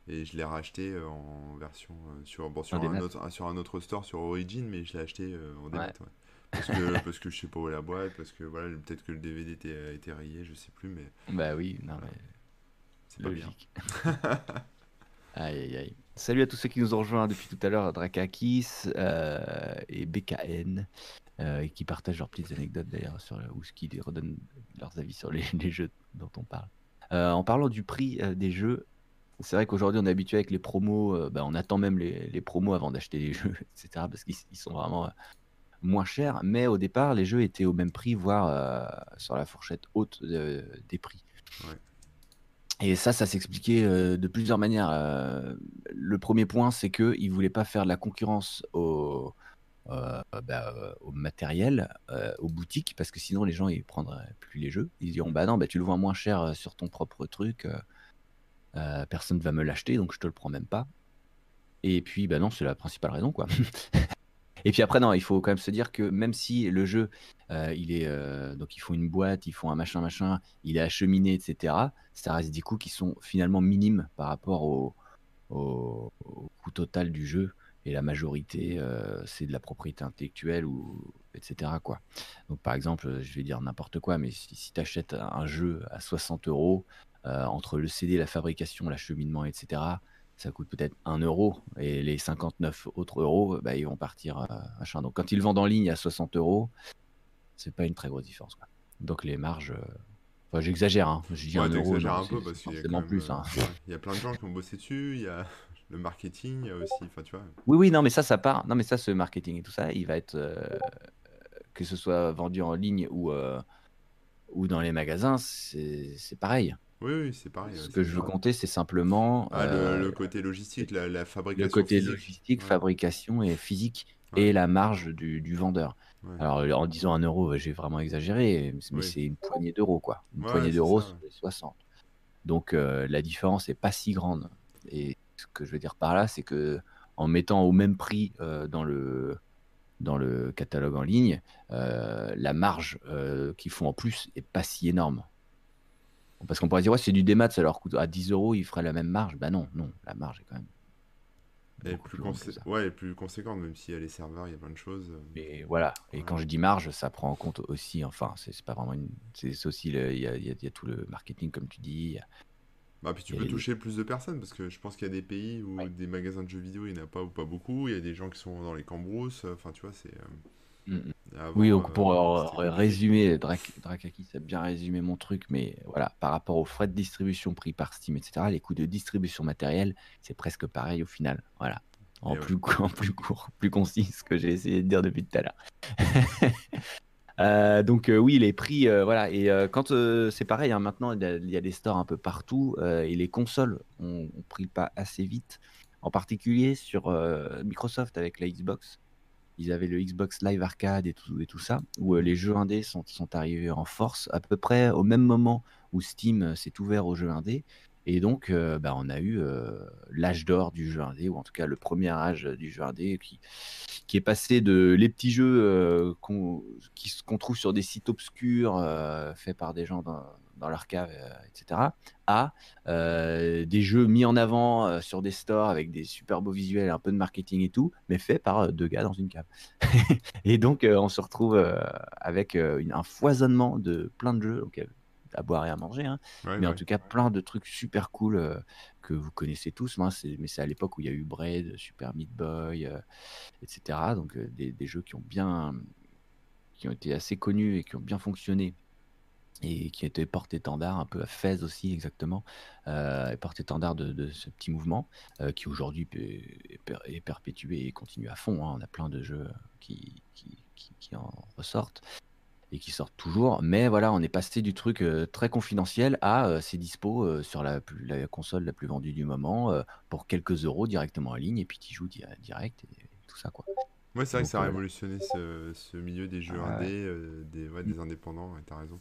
Speaker 2: Et je l'ai racheté euh, en version euh, sur, bon, sur, un autre, sur un autre store, sur Origin, mais je l'ai acheté euh, en démat. Parce que, parce que je sais pas où est la boîte, parce que voilà, peut-être que le DVD était, était rayé, je sais plus, mais.
Speaker 1: Bah oui, non, mais Logique. aïe, aïe, aïe. Salut à tous ceux qui nous ont rejoints depuis tout à l'heure, Drakakis euh, et BKN, euh, et qui partagent leurs petites anecdotes d'ailleurs, sur ou ce qui redonnent leurs avis sur les, jeux dont on parle. Euh, en parlant du prix des jeux, c'est vrai qu'aujourd'hui on est habitué avec les promos, bah, on attend même les, promos avant d'acheter les jeux, etc. parce qu'ils sont vraiment moins chers, mais au départ les jeux étaient au même prix, voire sur la fourchette haute des prix. Ouais. Et ça, ça s'expliquait euh, de plusieurs manières. Euh, le premier point, c'est qu'ils ne voulaient pas faire de la concurrence au, euh, bah, matériel, aux boutiques, parce que sinon les gens ils prendraient plus les jeux. Ils diront bah non, bah, tu le vends moins cher sur ton propre truc, personne ne va me l'acheter, donc je te le prends même pas. Et puis bah non, c'est la principale raison quoi. Et puis après, non, il faut quand même se dire que même si le jeu, il est, euh, donc ils font une boîte, ils font un machin, machin, il est acheminé, etc., ça reste des coûts qui sont finalement minimes par rapport au, coût total du jeu. Et la majorité, euh, c'est de la propriété intellectuelle, ou, etc. Quoi. Donc par exemple, je vais dire n'importe quoi, mais si, tu achètes un jeu à 60 euros, entre le CD, la fabrication, l'acheminement, etc., ça coûte peut-être 1 euro et les 59 autres euros, bah, ils vont partir machin. Donc quand ils vendent en ligne à 60 euros, c'est pas une très grosse différence. Donc les marges, enfin, j'exagère, hein. je dis
Speaker 2: Ouais,
Speaker 1: 1 euro, non,
Speaker 2: un peu parce qu'il y a quand
Speaker 1: forcément
Speaker 2: même.
Speaker 1: plus.
Speaker 2: euh,
Speaker 1: hein.
Speaker 2: Il y a plein de gens qui ont bossé dessus, il y a le marketing, il y a aussi. Enfin, tu vois.
Speaker 1: Oui, oui, non, mais ça, ça part. Non, mais ça, ce marketing et tout ça, il va être euh, que ce soit vendu en ligne ou, euh, ou dans les magasins, c'est pareil.
Speaker 2: Oui, oui, c'est pareil.
Speaker 1: Ce que je veux compter, c'est simplement
Speaker 2: Ah, le,
Speaker 1: euh,
Speaker 2: le côté logistique, la, la
Speaker 1: le
Speaker 2: fabrication
Speaker 1: côté
Speaker 2: physique.
Speaker 1: logistique,
Speaker 2: Ouais,
Speaker 1: fabrication et physique
Speaker 2: ouais,
Speaker 1: et la marge du, du vendeur.
Speaker 2: Ouais.
Speaker 1: Alors, en disant un euro, j'ai vraiment exagéré, mais
Speaker 2: Oui.
Speaker 1: c'est une poignée d'euros, quoi. Une
Speaker 2: Ouais,
Speaker 1: poignée
Speaker 2: c'est
Speaker 1: d'euros les 60. Donc, euh, la différence n'est pas si grande. Et ce que je veux dire par là, c'est que en mettant au même prix euh, dans le, dans le catalogue en ligne, euh, la marge qu'ils font en plus est pas si énorme. Parce qu'on pourrait dire, ouais, c'est du démat, ça leur coûte à 10 euros, ils feraient la même marge. Bah non, non, la marge est quand même
Speaker 2: Elle est plus, ouais, elle est plus conséquente, même s'il y a les serveurs, il y a plein de choses. euh,
Speaker 1: Et voilà. Et quand je dis marge, ça prend en compte aussi, enfin, c'est pas vraiment une. C'est aussi, il y y y a tout le marketing, comme tu dis. a-
Speaker 2: Bah, puis tu peux
Speaker 1: les-
Speaker 2: toucher plus de personnes parce que je pense qu'il y a des pays où
Speaker 1: Ouais.
Speaker 2: des magasins de jeux vidéo il n'y en a pas ou pas beaucoup. Il y a des gens qui sont dans les cambrousses. euh, Enfin, tu vois, c'est. euh,
Speaker 1: Mm, mm.
Speaker 2: Avant,
Speaker 1: Oui, donc pour
Speaker 2: euh,
Speaker 1: euh,
Speaker 2: c'était compliqué.
Speaker 1: résumer, Drak- Drakakis a bien résumé mon truc, mais voilà, par rapport aux frais de distribution pris par Steam, etc., les coûts de distribution matérielle, c'est presque pareil au final. Voilà. En
Speaker 2: Et ouais.
Speaker 1: plus, en plus court, plus concis, ce que j'ai essayé de dire depuis tout à l'heure. Euh, donc euh, oui, les prix, euh, voilà. Et euh, quand euh, c'est pareil, hein, maintenant il y, a, des stores un peu partout euh, et les consoles ont, ont pris pas assez vite, en particulier sur euh, Microsoft avec la Xbox. Ils avaient le Xbox Live Arcade et tout, et tout ça, où euh, les jeux indés sont, sont arrivés en force à peu près au même moment où Steam euh, s'est ouvert aux jeux indés. Et donc, euh, bah, on a eu euh, l'âge d'or du jeu indé, ou en tout cas le premier âge du jeu indé, qui, qui est passé de les petits jeux euh, qu'on trouve sur des sites obscurs faits par des gens dans, dans leur cave, euh, etc., à euh, des jeux mis en avant euh, sur des stores avec des super beaux visuels, un peu de marketing et tout, mais faits par deux gars dans une cave. et donc, on se retrouve avec une- un foisonnement de plein de jeux, donc, à boire et à manger, hein,
Speaker 2: Ouais,
Speaker 1: mais en tout cas plein de trucs super cool euh, que vous connaissez tous. C'est- mais c'est à l'époque où il y a eu Braid, Super Meat Boy, euh, etc. Donc euh, des, des jeux qui ont bien, qui ont été assez connus et qui ont bien fonctionné et qui étaient porte-étendard un peu à Fez aussi exactement, euh, porte-étendard de, de ce petit mouvement euh, qui aujourd'hui est, per- est perpétué et continue à fond. hein. On a plein de jeux qui, qui, qui- qui en ressortent et qui sortent toujours. Mais voilà, on est passé du truc euh, très confidentiel à c'est dispo sur la, plus- la console la plus vendue du moment pour quelques euros directement en ligne et puis tu joues di- direct et, tout ça quoi.
Speaker 2: Ouais, c'est vrai que ça a révolutionné ce, ce milieu des jeux indés, des, ouais, des indépendants, ouais, t'as raison.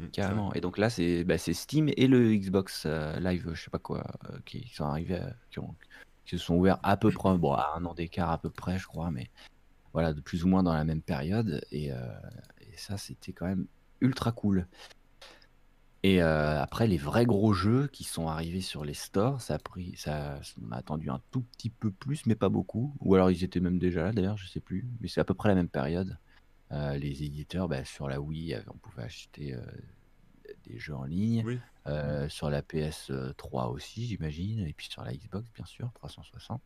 Speaker 2: Mm, c'est
Speaker 1: Carrément. Et donc là, c'est bah, Steam et le Xbox euh, Live, je sais pas quoi, euh, qui sont arrivés, à- qui, se sont ouverts à peu près, bon, à un an d'écart à peu près, je crois, mais voilà, de plus ou moins dans la même période. Et, euh, et ça, c'était quand même ultra cool. Et euh, après, les vrais gros jeux qui sont arrivés sur les stores, ça a pris, ça, on a attendu un tout petit peu plus, mais pas beaucoup. Ou alors ils étaient même déjà là, d'ailleurs, je sais plus. Mais c'est à peu près la même période. Euh, les éditeurs, bah, sur la Wii, euh, on pouvait acheter euh, des jeux en ligne.
Speaker 2: Oui,
Speaker 1: Euh, sur la PS3 aussi, j'imagine. Et puis sur la Xbox, bien sûr, 360.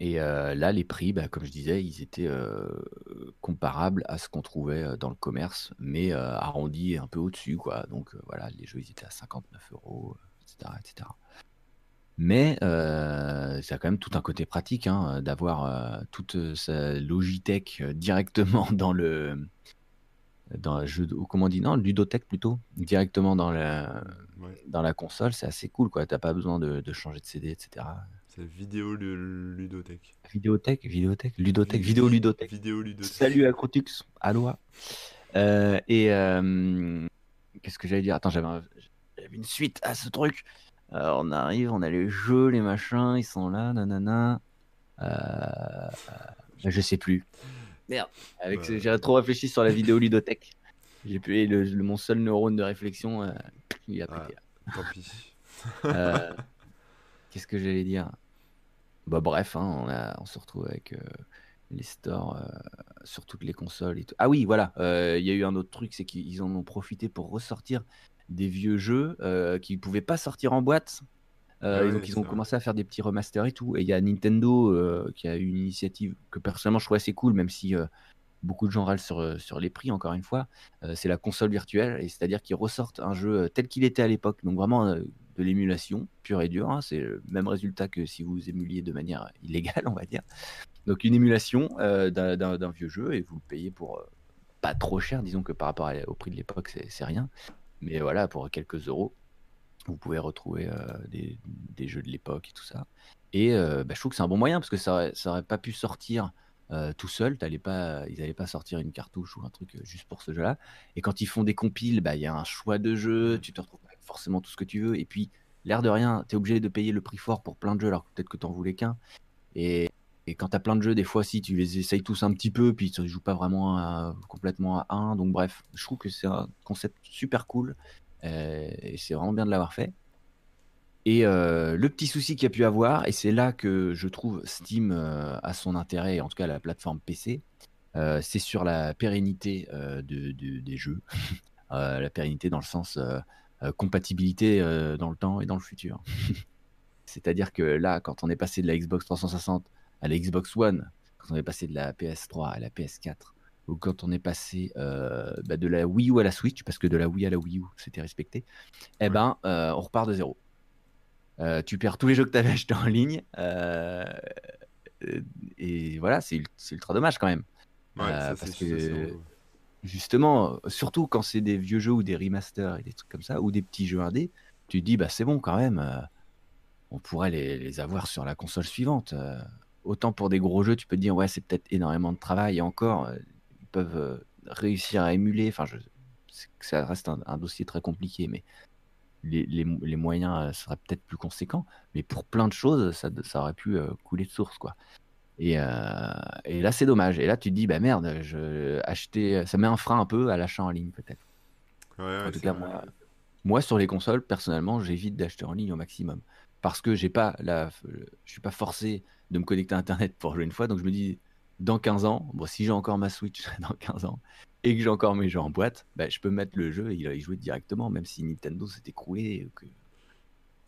Speaker 1: Et là, les prix, bah, comme je disais, ils étaient comparables à ce qu'on trouvait dans le commerce, mais arrondis un peu au-dessus, quoi. Donc voilà, les jeux, ils étaient à 59 euros, etc., etc. Mais euh, ça a quand même tout un côté pratique, hein, d'avoir euh, toute euh, sa Logitech euh, directement dans le dans le jeu, ou comment on dit, non, ludothèque plutôt, directement dans la
Speaker 2: ouais.
Speaker 1: dans la console, c'est assez cool, quoi. T'as pas besoin de, de changer de CD, etc.
Speaker 2: C'est vidéo lu- ludothèque.
Speaker 1: Vidéothèque, vidéothèque, ludothèque,
Speaker 2: Vi-
Speaker 1: vidéo
Speaker 2: vi-
Speaker 1: ludothèque.
Speaker 2: Vidéo ludothèque.
Speaker 1: Salut Acrotux, Aloha. Euh, et euh, qu'est-ce que j'allais dire? Attends, j'avais un- j'avais une suite à ce truc. Euh, on arrive, on a les jeux, les machins, ils sont là, nanana. Euh, euh, je sais plus. Merde. Avec,
Speaker 2: Bah.
Speaker 1: ce- J'ai trop réfléchi sur la vidéo ludothèque. J'ai pu le, le- mon seul neurone de réflexion, euh, il a pété.
Speaker 2: Tant pis.
Speaker 1: Euh, Qu'est-ce que j'allais dire? Bah bref, hein, on, a- on se retrouve avec euh, les stores euh, sur toutes les consoles et tout. Ah oui, voilà, euh, il y a eu un autre truc, c'est qu'ils en ont profité pour ressortir des vieux jeux euh, qui ne pouvaient pas sortir en boîte Euh, donc ils ont commencé à faire des petits remasters et tout. Et il y a Nintendo euh, qui a eu une initiative que personnellement je trouve assez cool, même si euh, beaucoup de gens râlent sur, sur les prix, encore une fois. c'est la console virtuelle, et c'est-à-dire qu'ils ressortent un jeu tel qu'il était à l'époque, donc vraiment de l'émulation pure et dure. Hein. c'est le même résultat que si vous émuliez de manière illégale, on va dire. Donc une émulation d'un vieux jeu, et vous le payez pour pas trop cher, disons que par rapport au prix de l'époque, c'est rien. Mais voilà, pour quelques euros vous pouvez retrouver des, jeux de l'époque et tout ça. Et bah, je trouve que c'est un bon moyen parce que ça aurait, ça aurait pas pu sortir tout seul. Pas, ils n'allaient pas sortir une cartouche ou un truc juste pour ce jeu-là. Et quand ils font des compiles, bah, il y a un choix de jeux, mmh. tu te retrouves avec forcément tout ce que tu veux. Et puis, l'air de rien, tu es obligé de payer le prix fort pour plein de jeux alors que peut-être que tu n'en voulais qu'un. Et, et quand tu as plein de jeux, des fois, si tu les essayes tous un petit peu, puis tu joues pas vraiment complètement à un. Donc, bref, je trouve que c'est un concept super cool euh, et c'est vraiment bien de l'avoir fait. Et euh, le petit souci qu'il y a pu avoir, et c'est là que je trouve Steam euh, a son intérêt, en tout cas la plateforme PC, c'est sur la pérennité de, des jeux. la pérennité dans le sens compatibilité dans le temps et dans le futur. C'est-à-dire que là, quand on est passé de la Xbox 360 à la Xbox One, quand on est passé de la PS3 à la PS4, ou quand on est passé euh, bah, de la Wii U à la Switch, parce que de la Wii à la Wii U, c'était respecté, eh ben, euh, on repart de zéro. Euh, tu perds tous les jeux que tu avais achetés en ligne. et voilà, c'est ultra dommage quand même. parce que justement, surtout quand c'est des vieux jeux ou des remasters et des trucs comme ça, ou des petits jeux indés, tu te dis, bah c'est bon quand même, on pourrait les, les, avoir sur la console suivante. Autant pour des gros jeux, tu peux te dire, ouais, c'est peut-être énormément de travail et encore peuvent euh, réussir à émuler. Enfin, je, ça reste un, dossier très compliqué, mais les, les, les moyens euh, seraient peut-être plus conséquents. Mais pour plein de choses, ça, ça aurait pu euh, couler de source, quoi. Et, et là, c'est dommage. Et là, tu te dis, bah merde, je, acheter, ça met un frein un peu à l'achat en ligne, peut-être.
Speaker 2: en
Speaker 1: tout cas, moi, moi, sur les consoles, personnellement, j'évite d'acheter en ligne au maximum. Parce que j'ai pas la, je suis pas forcé de me connecter à Internet pour jouer une fois. Donc, je me dis, dans 15 ans, bon, si j'ai encore ma Switch dans 15 ans et que j'ai encore mes jeux en boîte, bah, je peux mettre le jeu et y jouer directement, même si Nintendo s'est écroulé. Que...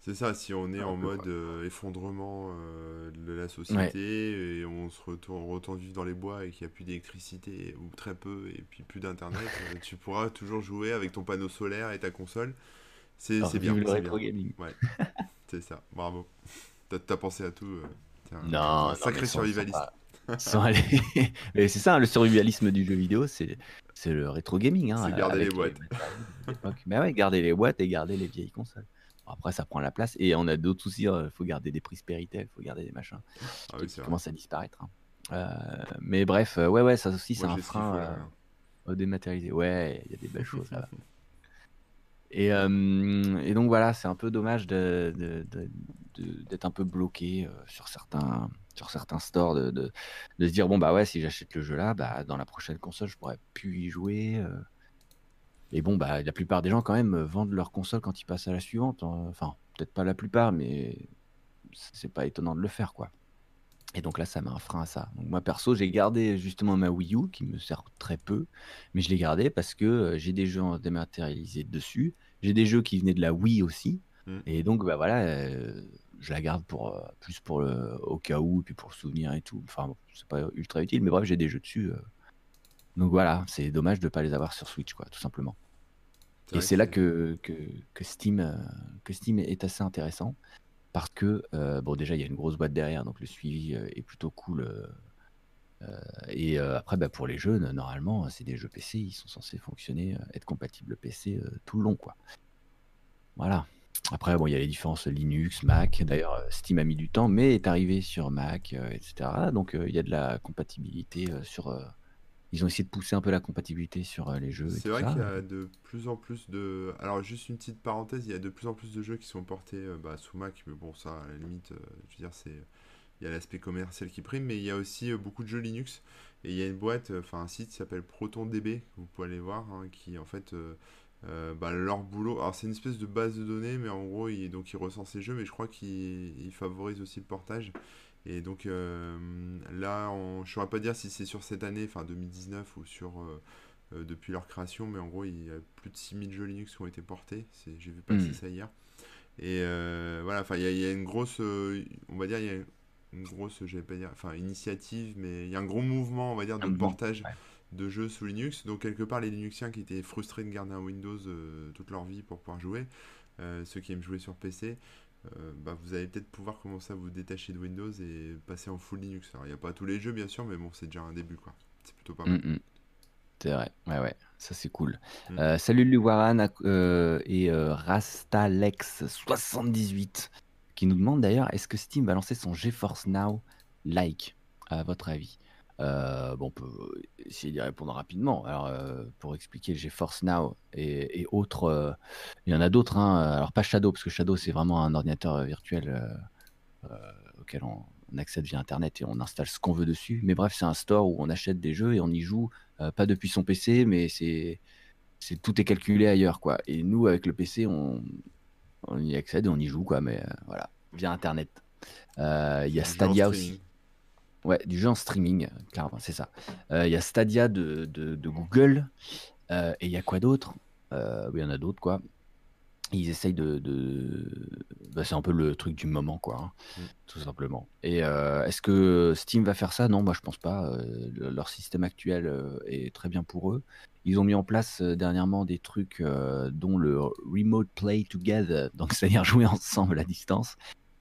Speaker 2: C'est ça, si on est en mode euh, effondrement euh, de la société et on se retourne, on retourne vivre dans les bois et qu'il n'y a plus d'électricité ou très peu et puis plus d'internet, euh, tu pourras toujours jouer avec ton panneau solaire et ta console. C'est bien.
Speaker 1: Le rétro gaming.
Speaker 2: Ouais, c'est ça, bravo. T'as as pensé à tout.
Speaker 1: non,
Speaker 2: un sacré survivaliste.
Speaker 1: c'est ça, hein, le survivalisme du jeu vidéo, c'est le rétro gaming. Hein,
Speaker 2: c'est garder les boîtes.
Speaker 1: Mais ouais, garder les boîtes et garder les vieilles consoles. après, ça prend la place et on a d'autres soucis. Il hein. faut garder des prises Péritel, il faut garder des machins ah qui, commencent à disparaître. Hein. Euh, mais bref, euh, ouais, ouais, ça aussi, c'est un frein euh, au dématérialisé. Ouais, il y a des belles choses là. Et, et, donc voilà, c'est un peu dommage d'être un peu bloqué sur certains sur certains stores de, de, se dire bon bah ouais si j'achète le jeu là bah dans la prochaine console je pourrais plus y jouer euh. et bon bah la plupart des gens quand même vendent leur console quand ils passent à la suivante hein. enfin peut-être pas la plupart mais c'est pas étonnant de le faire quoi et donc là ça met un frein à ça donc moi perso j'ai gardé justement ma Wii U qui me sert très peu mais je l'ai gardé parce que euh, j'ai des jeux dématérialisés dessus j'ai des jeux qui venaient de la Wii aussi mmh. et donc bah voilà euh, je la garde pour euh, plus pour le, au cas où, et puis pour le souvenir et tout. Enfin, c'est pas ultra utile, mais bref, j'ai des jeux dessus. Donc voilà, c'est dommage de pas les avoir sur Switch, quoi, tout simplement. Et c'est là que, que, que, Steam, que Steam est assez intéressant. Parce que, bon, déjà, il y a une grosse boîte derrière, donc le suivi est plutôt cool. et après, bah, pour les jeux, normalement, c'est des jeux PC, ils sont censés fonctionner, être compatibles PC tout le long, quoi. Voilà. Après, bon, il y a les différences Linux, Mac. D'ailleurs, euh, Steam a mis du temps, mais est arrivé sur Mac, euh, etc. Donc, euh, il y a de la compatibilité sur. Ils ont essayé de pousser un peu la compatibilité sur les jeux.
Speaker 2: C'est vrai qu'il y a de plus en plus de. Alors, juste une petite parenthèse, il y a de plus en plus de jeux qui sont portés bah, sous Mac, mais bon, ça, à la limite, je veux dire, c'est. Il y a l'aspect commercial qui prime, mais il y a aussi beaucoup de jeux Linux. Et il y a une boîte, enfin un site qui s'appelle ProtonDB, vous pouvez aller voir, hein, qui en fait euh, bah, leur boulot. Alors c'est une espèce de base de données, mais en gros, il, donc il recense les jeux, mais je crois qu'il favorise aussi le portage. Et donc euh, là, on, je ne saurais pas dire si c'est sur cette année, enfin 2019, ou sur euh, depuis leur création, mais en gros, il y a plus de 6000 jeux Linux qui ont été portés. J'ai vu passer hmm. ça hier. Et euh, voilà, enfin, il y, a- il y a une grosse, euh, on va dire, il y a une grosse, je vais pas dire, enfin, initiative, mais il y a un gros mouvement, on va dire, de portage
Speaker 1: ouais.
Speaker 2: de jeux sous Linux. Donc, quelque part, les Linuxiens qui étaient frustrés de garder un Windows euh, toute leur vie pour pouvoir jouer, euh, ceux qui aiment jouer sur PC, euh, bah, vous allez peut-être pouvoir commencer à vous détacher de Windows et passer en full Linux. Alors, il n'y a pas tous les jeux, bien sûr, mais bon, c'est déjà un début, quoi. C'est plutôt pas mal.
Speaker 1: Mm. C'est vrai, ouais, ouais, ça c'est cool.
Speaker 2: Mm.
Speaker 1: Euh, salut Luwaran euh, et euh, Rastalex78 qui nous demande d'ailleurs est-ce que Steam va lancer son GeForce Now like à votre avis? Euh, Bon, on peut essayer d'y répondre rapidement. Alors, euh, pour expliquer GeForce Now et, et autres, euh, il y en a d'autres. hein. Alors, pas Shadow, parce que Shadow c'est vraiment un ordinateur virtuel auquel on, on accède via Internet et on installe ce qu'on veut dessus. Mais bref, c'est un store où on achète des jeux et on y joue, pas depuis son PC, mais c'est c'est tout est calculé ailleurs quoi. Et nous avec le PC, on, on y accède et on y joue quoi. Mais voilà, via Internet. Il y a Stadia aussi. Ouais, du jeu en streaming, clairement, c'est ça. Euh, Il y a Stadia de, de- de Google. Euh, et il y a quoi d'autre? Euh, oui, Il y en a d'autres, quoi. Ils essayent de. de... bah, c'est un peu le truc du moment, quoi. hein,
Speaker 2: Mm.
Speaker 1: tout simplement. Et est-ce que Steam va faire ça? Non, moi je pense pas. Le- leur système actuel est très bien pour eux. Ils ont mis en place dernièrement des trucs dont le Remote Play Together, donc c'est-à-dire jouer ensemble à distance,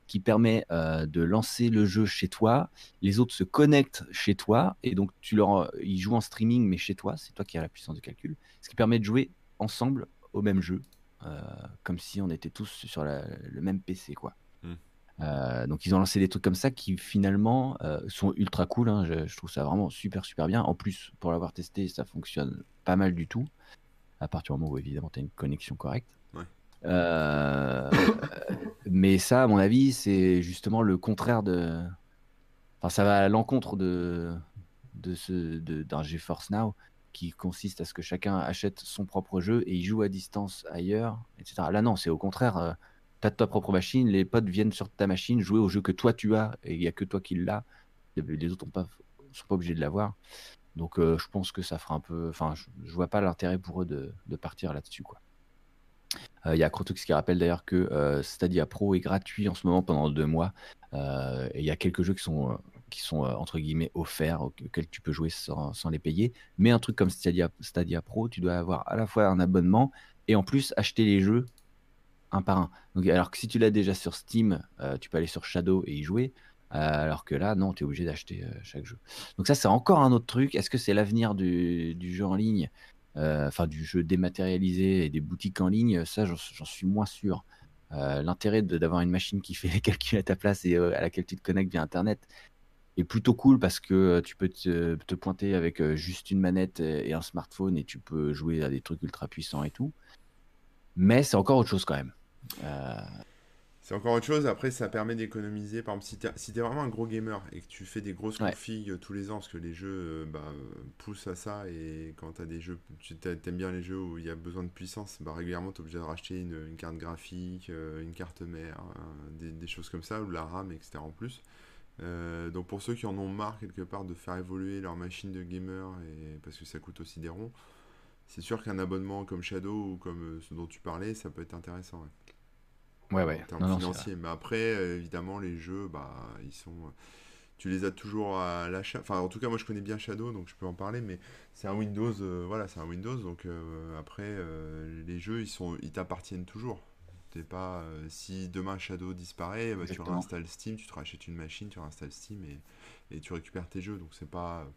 Speaker 1: qui permet euh, de lancer le jeu chez toi. Les autres se connectent chez toi et donc tu leur, ils jouent en streaming mais chez toi. C'est toi qui as la puissance de calcul, ce qui permet de jouer ensemble au même jeu, euh, comme si on était tous sur la- le même PC, quoi.
Speaker 2: Mm.
Speaker 1: Euh, donc ils ont lancé des trucs comme ça qui finalement euh, sont ultra cool. hein. Je, je trouve ça vraiment super super bien. En plus, pour l'avoir testé, ça fonctionne pas mal du tout. À partir du moment où évidemment tu as une connexion correcte. Euh, mais ça, à mon avis, c'est justement le contraire de. Enfin, ça va à l'encontre de, de ce, d'un GeForce Now qui consiste à ce que chacun achète son propre jeu et il joue à distance ailleurs, etc. Là, non, c'est au contraire. tu as ta propre machine, les potes viennent sur ta machine jouer au jeu que toi tu as et il n'y a que toi qui l'as. Les autres ne sont pas obligés de l'avoir. Donc, euh, je pense que ça fera un peu. Enfin, je, je vois pas l'intérêt pour eux de, de partir là-dessus, quoi. Euh, Il y a Crotux qui rappelle d'ailleurs que euh, Stadia Pro est gratuit en ce moment pendant deux mois. Euh, il y a quelques jeux qui sont, qui sont entre guillemets offerts, au- auxquels tu peux jouer sans, les payer. Mais un truc comme Stadia, Pro, tu dois avoir à la fois un abonnement et en plus acheter les jeux un par un. Alors que si tu l'as déjà sur Steam, tu peux aller sur Shadow et y jouer. Alors que là, non, tu es obligé d'acheter chaque jeu. Donc ça, c'est encore un autre truc. Est-ce que c'est l'avenir du, jeu en ligne? Enfin du jeu dématérialisé et des boutiques en ligne, ça j'en suis moins sûr. Euh, L'intérêt d'avoir une machine qui fait les calculs à ta place et euh, à laquelle tu te connectes via Internet est plutôt cool parce que euh, tu peux te, te pointer avec euh, juste une manette et un smartphone et tu peux jouer à des trucs ultra puissants et tout. Mais c'est encore autre chose quand même. Euh,
Speaker 2: C'est encore autre chose. Après, ça permet d'économiser. Par exemple, si t'es si vraiment un gros gamer et que tu fais des grosses
Speaker 1: Ouais.
Speaker 2: configs euh, tous les ans, parce que les jeux euh, bah, euh, poussent à ça, et quand t'as des jeux, tu t'aimes bien les jeux où il y a besoin de puissance, bah, régulièrement t'es obligé de racheter une, une carte graphique, une carte mère, des, des choses comme ça, ou de la RAM, etc. en plus. Euh, donc pour ceux qui en ont marre quelque part de faire évoluer leur machine de gamer, et parce que ça coûte aussi des ronds, c'est sûr qu'un abonnement comme Shadow ou comme ce dont tu parlais, ça peut être intéressant. ouais
Speaker 1: ouais,
Speaker 2: en
Speaker 1: ouais.
Speaker 2: termes
Speaker 1: Non, non, c'est vrai.
Speaker 2: financiers. Mais après, euh, évidemment, les jeux, bah, ils sont. euh, Tu les as toujours à l'achat. Enfin, en tout cas, moi, je connais bien Shadow, donc je peux en parler. Mais c'est un Windows. euh, voilà, c'est un Windows. Donc euh, après, euh, les jeux, ils sont, ils t'appartiennent toujours. T'es pas. si demain Shadow disparaît, bah, tu réinstalles Steam, tu te rachètes une machine, tu réinstalles Steam et, et tu récupères tes jeux. Donc c'est pas.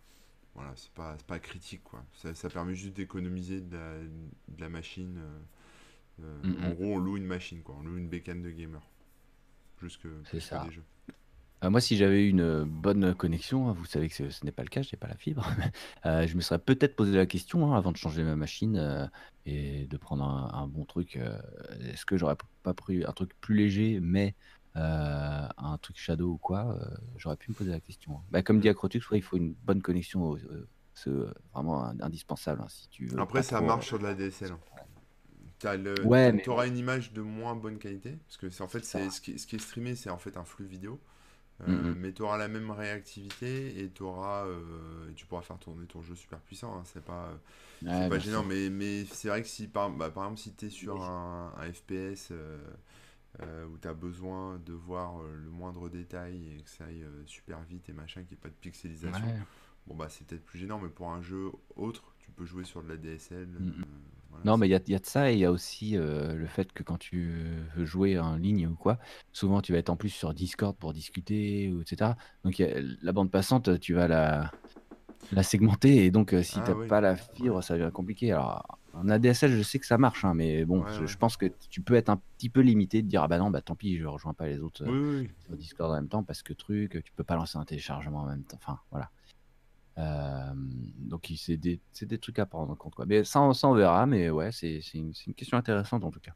Speaker 2: Voilà, c'est pas, pas critique, quoi. Ça, ça permet juste d'économiser de de la machine. Euh, euh,
Speaker 1: Mm,
Speaker 2: en
Speaker 1: mm.
Speaker 2: gros, on loue une machine, quoi. On loue une bécane de gamer. Plus que,
Speaker 1: ça.
Speaker 2: des jeux.
Speaker 1: Euh, moi, si j'avais eu une bonne connexion, hein, vous savez que ce, ce n'est pas le cas, je n'ai pas la fibre, euh, je me serais peut-être posé la question hein, avant de changer ma machine euh, et de prendre un, un bon truc. euh, Est-ce que j'aurais pas pris un truc plus léger, mais euh, un truc Shadow ou quoi euh, J'aurais pu me poser la question. hein. Bah, comme dit Acrotux, ouais, il faut une bonne connexion, euh, c'est euh, vraiment indispensable hein, si tu veux.
Speaker 2: Après, ça marche
Speaker 1: euh,
Speaker 2: sur de la DSL.
Speaker 1: Ouais, mais
Speaker 2: t'auras une image de moins bonne qualité, parce que c'est en fait,
Speaker 1: c'est
Speaker 2: ce qui, ce qui est streamé, c'est en fait un flux vidéo.
Speaker 1: Mm,
Speaker 2: Euh,
Speaker 1: mm.
Speaker 2: mais tu auras la même réactivité et t'auras, euh, tu pourras faire tourner ton jeu super puissant. hein. C'est pas,
Speaker 1: Ouais,
Speaker 2: pas gênant, mais, mais c'est vrai que si par, bah, par exemple si tu es sur un, un FPS euh, où tu as besoin de voir le moindre détail et que ça aille super vite et machin, qu'il n'y ait pas de pixelisation, bon bah c'est peut-être plus gênant, mais pour un jeu autre, tu peux jouer sur de la DSL. Mm, mm.
Speaker 1: Non, mais il y a, y a de ça et il y a aussi le fait que quand tu veux jouer en ligne ou quoi, souvent tu vas être en plus sur Discord pour discuter, ou etc. Donc la bande passante, tu vas la, la segmenter et donc si ah tu n'as pas la fibre, ça devient compliqué. Alors en ADSL, je sais que ça marche, hein, mais bon, je, pense que tu peux être un petit peu limité de dire ah bah non, bah tant pis, je rejoins pas les autres sur Discord en même temps parce que truc, tu peux pas lancer un téléchargement en même temps. Enfin voilà. Euh, donc c'est des, trucs à prendre en compte. Mais ça, on verra, mais ouais, c'est une, question intéressante en tout cas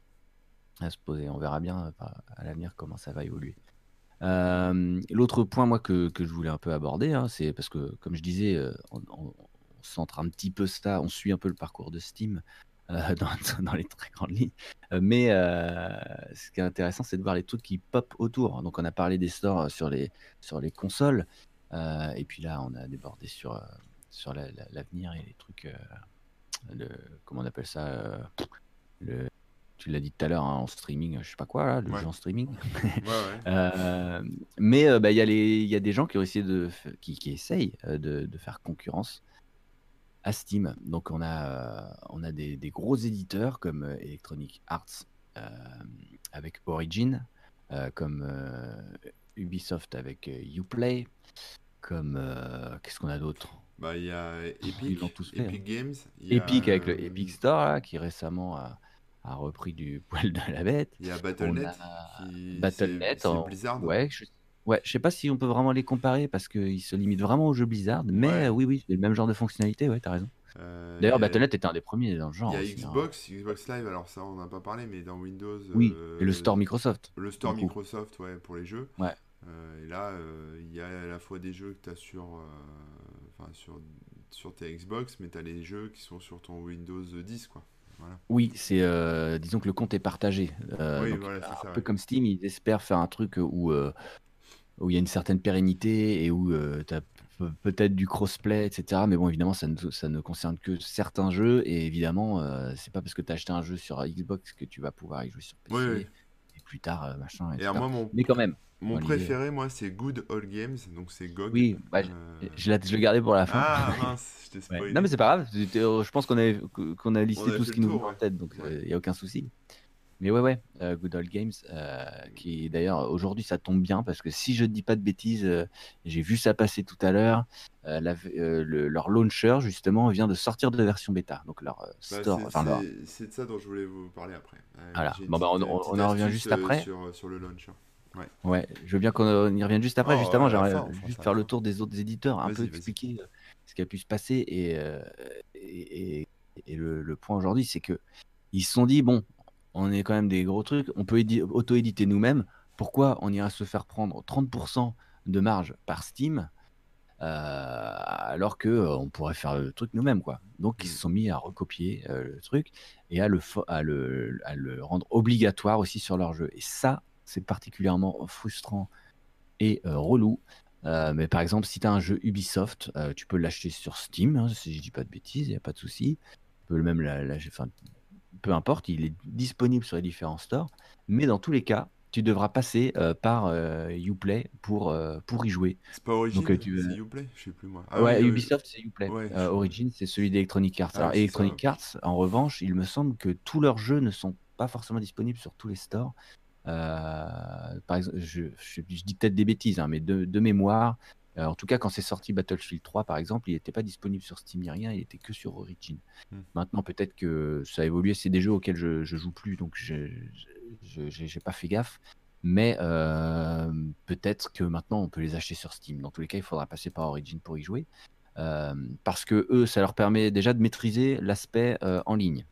Speaker 1: à se poser. On verra bien euh, à l'avenir comment ça va évoluer. Euh, l'autre point, moi, que, je voulais un peu aborder, hein, c'est parce que, comme je disais, on, centre un petit peu ça, on suit un peu le parcours de Steam dans, les très grandes lignes. mais ce qui est intéressant, c'est de voir les trucs qui pop autour. Donc, on a parlé des stores sur les consoles. Euh, et puis là, on a débordé sur, euh, sur l'avenir et les trucs. Euh, le, comment on appelle ça le, tu l'as dit tout à l'heure hein, en streaming, je sais pas quoi, là, le jeu en streaming. mais bah, il y, y, a des gens qui ont essayé de, qui, qui essayent de, de, faire concurrence à Steam. Donc on a, on a des, des gros éditeurs comme Electronic Arts avec Origin, comme Ubisoft avec Uplay, comme. Euh, qu'est-ce qu'on a d'autre?
Speaker 2: Bah, il y a Epic, Epic hein. Games.
Speaker 1: Epic avec le Epic Store, qui récemment a, a, repris du poil de la bête.
Speaker 2: Il y a Battle.net.
Speaker 1: Battle.net. C'est Blizzard. Ouais, je... Ouais, je sais pas si on peut vraiment les comparer parce qu'ils se limitent vraiment au jeu Blizzard, mais oui, oui, c'est le même genre de fonctionnalité, ouais, t'as raison. Euh, D'ailleurs, Battle.net était un des premiers dans le genre.
Speaker 2: Il y a hein. Xbox, Xbox Live, alors ça on n'a pas parlé, mais dans Windows.
Speaker 1: Oui, euh, et le store Microsoft.
Speaker 2: Le store Microsoft, ouais, pour les jeux.
Speaker 1: Ouais.
Speaker 2: Euh, et là, euh, il y a à la fois des jeux que tu as sur, euh, sur, sur tes Xbox, mais tu as les jeux qui sont sur ton Windows 10. Quoi.
Speaker 1: Oui, c'est disons que le compte est partagé. un peu comme Steam, ils espèrent faire un truc où où il y a une certaine pérennité et où tu as peut-être du crossplay, etc. Mais bon, évidemment, ça ne, ça ne concerne que certains jeux et évidemment, c'est pas parce que tu as acheté un jeu sur Xbox que tu vas pouvoir y jouer sur PC. Et plus tard, machin. Mais quand même,
Speaker 2: mon préféré, moi, c'est Good Old Games, donc c'est GOG.
Speaker 1: Oui, bah, euh, je, je l'ai gardé pour la fin.
Speaker 2: Ah mince, je t'ai spoilé.
Speaker 1: Non, mais c'est pas grave, je pense qu'on a, qu'on a listé tout ce qui nous vient en tête, donc il n'y a aucun souci. Mais ouais, ouais, euh, Good Old Games, euh, qui d'ailleurs aujourd'hui ça tombe bien parce que si je ne dis pas de bêtises, j'ai vu ça passer tout à l'heure. leur launcher justement vient de sortir de version bêta, donc leur bah, store.
Speaker 2: C'est de ça dont je voulais vous parler après.
Speaker 1: voilà, bon, bah, on, on, en revient juste après.
Speaker 2: Sur, sur le launcher.
Speaker 1: Ouais. ouais. je veux bien qu'on y revienne juste après. Oh, Justement, j'aimerais juste faire le tour des autres éditeurs, un peu expliquer euh, ce qui a pu se passer. Et, euh, et, et, le, point aujourd'hui, c'est que ils se sont dit bon, on est quand même des gros trucs, on peut auto-éditer nous-mêmes. Pourquoi on ira se faire prendre 30% de marge par Steam euh, alors que on pourrait faire le truc nous-mêmes quoi. Donc ils se mm. sont mis à recopier le truc et à le, à le, à le rendre obligatoire aussi sur leur jeu. Et ça, c'est particulièrement frustrant et euh, relou. Euh, mais par exemple, si tu as un jeu Ubisoft, euh, tu peux l'acheter sur Steam, hein, si je dis pas de bêtises, il n'y a pas de souci. Tu peux même enfin, peu importe, il est disponible sur les différents stores. Mais dans tous les cas, tu devras passer par Uplay pour, pour y jouer.
Speaker 2: C'est pas Origin, c'est Uplay Je sais plus moi.
Speaker 1: Ah ouais, Ubisoft, c'est Uplay. Origin, c'est celui d'Electronic Arts. Ah, Electronic Arts, en revanche, il me semble que tous leurs jeux ne sont pas forcément disponibles sur tous les stores. Euh, par exemple, je, dis peut-être des bêtises, hein, mais de, mémoire, euh, en tout cas, quand c'est sorti Battlefield 3, par exemple, il n'était pas disponible sur Steam ni rien, il était que sur Origin. Hmm. Maintenant, peut-être que ça a évolué, c'est des jeux auxquels je, je joue plus, donc je n'ai pas fait gaffe. Mais euh, peut-être que maintenant, on peut les acheter sur Steam. Dans tous les cas, il faudra passer par Origin pour y jouer. parce que eux, ça leur permet déjà de maîtriser l'aspect en ligne.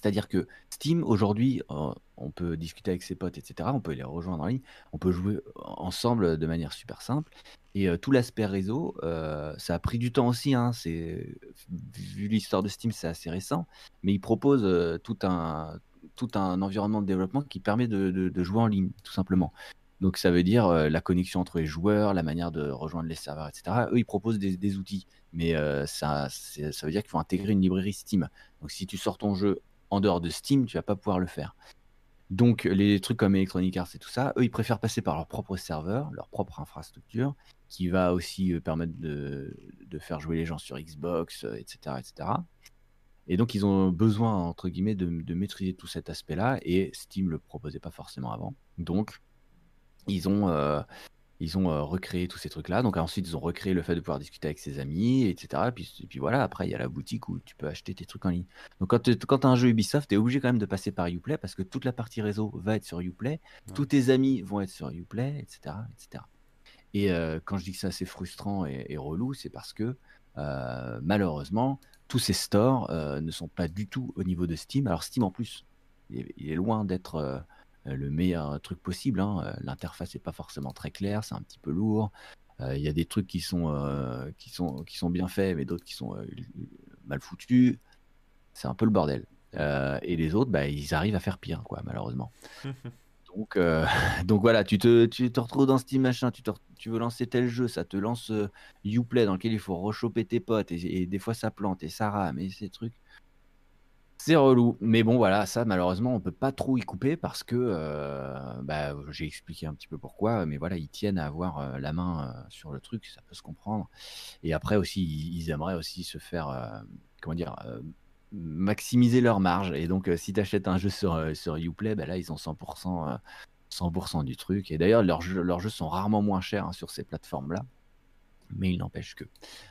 Speaker 1: C'est-à-dire que Steam, aujourd'hui, euh, on peut discuter avec ses potes, etc. On peut les rejoindre en ligne. On peut jouer ensemble de manière super simple. Et euh, tout l'aspect réseau, euh, ça a pris du temps aussi. Hein. Vu l'histoire de Steam, c'est assez récent. Mais il propose tout, un, tout un environnement de développement qui permet de, jouer en ligne, tout simplement. Donc ça veut dire la connexion entre les joueurs, la manière de rejoindre les serveurs, etc. Eux, ils proposent des, des outils, mais ça, ça veut dire qu'il faut intégrer une librairie Steam. Donc si tu sors ton jeu en dehors de Steam, tu vas pas pouvoir le faire. Donc, les trucs comme Electronic Arts et tout ça, eux, ils préfèrent passer par leur propre serveur, leur propre infrastructure, qui va aussi euh, permettre de, de faire jouer les gens sur Xbox, etc., euh, etc. Et donc, ils ont besoin, entre guillemets, de, de maîtriser tout cet aspect-là, et Steam le proposait pas forcément avant. Donc, ils ont, euh, ils ont euh, recréé tous ces trucs-là. Donc ensuite, ils ont recréé le fait de pouvoir discuter avec ses amis, etc. Et puis, et puis voilà, après, il y a la boutique où tu peux acheter tes trucs en ligne. Donc quand tu as un jeu Ubisoft, tu es obligé quand même de passer par Uplay parce que toute la partie réseau va être sur Uplay, tous tes amis vont être sur Uplay, etc. etc. Et euh, quand je dis que c'est assez frustrant et, relou, c'est parce que euh, malheureusement, tous ces stores ne sont pas du tout au niveau de Steam. Alors Steam en plus, il est loin d'être euh, le meilleur truc possible. Hein. Euh, l'interface n'est pas forcément très claire, c'est un petit peu lourd. Euh, il y a des trucs qui sont, qui sont, qui sont bien faits, mais d'autres qui sont mal foutus. C'est un peu le bordel. et les autres, bah, ils arrivent à faire pire, quoi, malheureusement. donc, donc voilà, tu te, tu te retrouves dans Steam machin, tu, te, tu veux lancer tel jeu, ça te lance Uplay dans lequel il faut rechoper tes potes, et, et, des fois ça plante, et ça rame, et ces trucs. C'est relou, mais bon voilà, ça malheureusement on peut pas trop y couper parce que euh, bah, j'ai expliqué un petit peu pourquoi, mais voilà ils tiennent à avoir euh, la main euh, sur le truc, ça peut se comprendre. Et après aussi ils, aimeraient aussi se faire comment dire maximiser leur marge. Et donc si tu achètes un jeu sur sur Uplay, bah, là ils ont 100% 100% du truc. Et d'ailleurs leurs jeux, sont rarement moins chers hein, sur ces plateformes là mais il n'empêche que.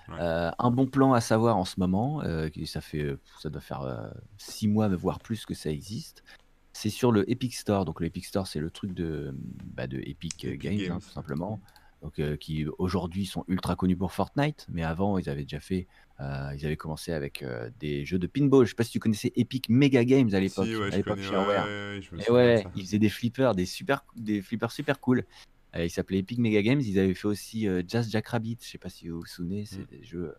Speaker 1: Euh, un bon plan à savoir en ce moment, euh, ça, fait, euh, ça doit faire six mois, voire plus que ça existe, c'est sur le Epic Store. Donc le Epic Store, c'est le truc de, bah, de Epic, Games, hein, tout simplement. Donc, qui aujourd'hui sont ultra connus pour Fortnite, mais avant ils avaient déjà fait, ils avaient commencé avec des jeux de pinball. Je sais pas si tu connaissais Epic Mega Games à l'époque, à l'époque Et ouais, ils faisaient des flippers, des super, des flippers super cool. Euh, il s'appelait Epic Mega Games. Ils avaient fait aussi euh, Jazz Jackrabbit. Je sais pas si vous vous souvenez. C'est mm. des jeux,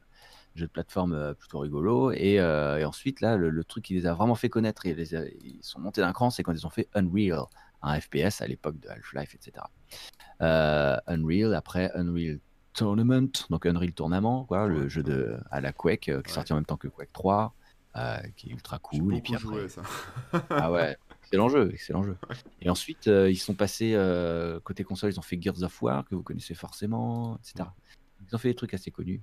Speaker 1: jeux de plateforme euh, plutôt rigolos. Et, ensuite, là, le, truc qui les a vraiment fait connaître, ils, les ils sont montés d'un cran, c'est quand ils ont fait Unreal, un FPS à l'époque de Half-Life, etc. Unreal, après Unreal Tournament, donc Unreal Tournament, quoi, le jeu de, à la Quake, qui est sorti en même temps que Quake 3, qui est ultra cool. Et puis après... ça. ah ouais, Excellent jeu, excellent jeu. Et ensuite, euh, ils sont passés euh, côté console, ils ont fait Gears of War, que vous connaissez forcément, etc. Ils ont fait des trucs assez connus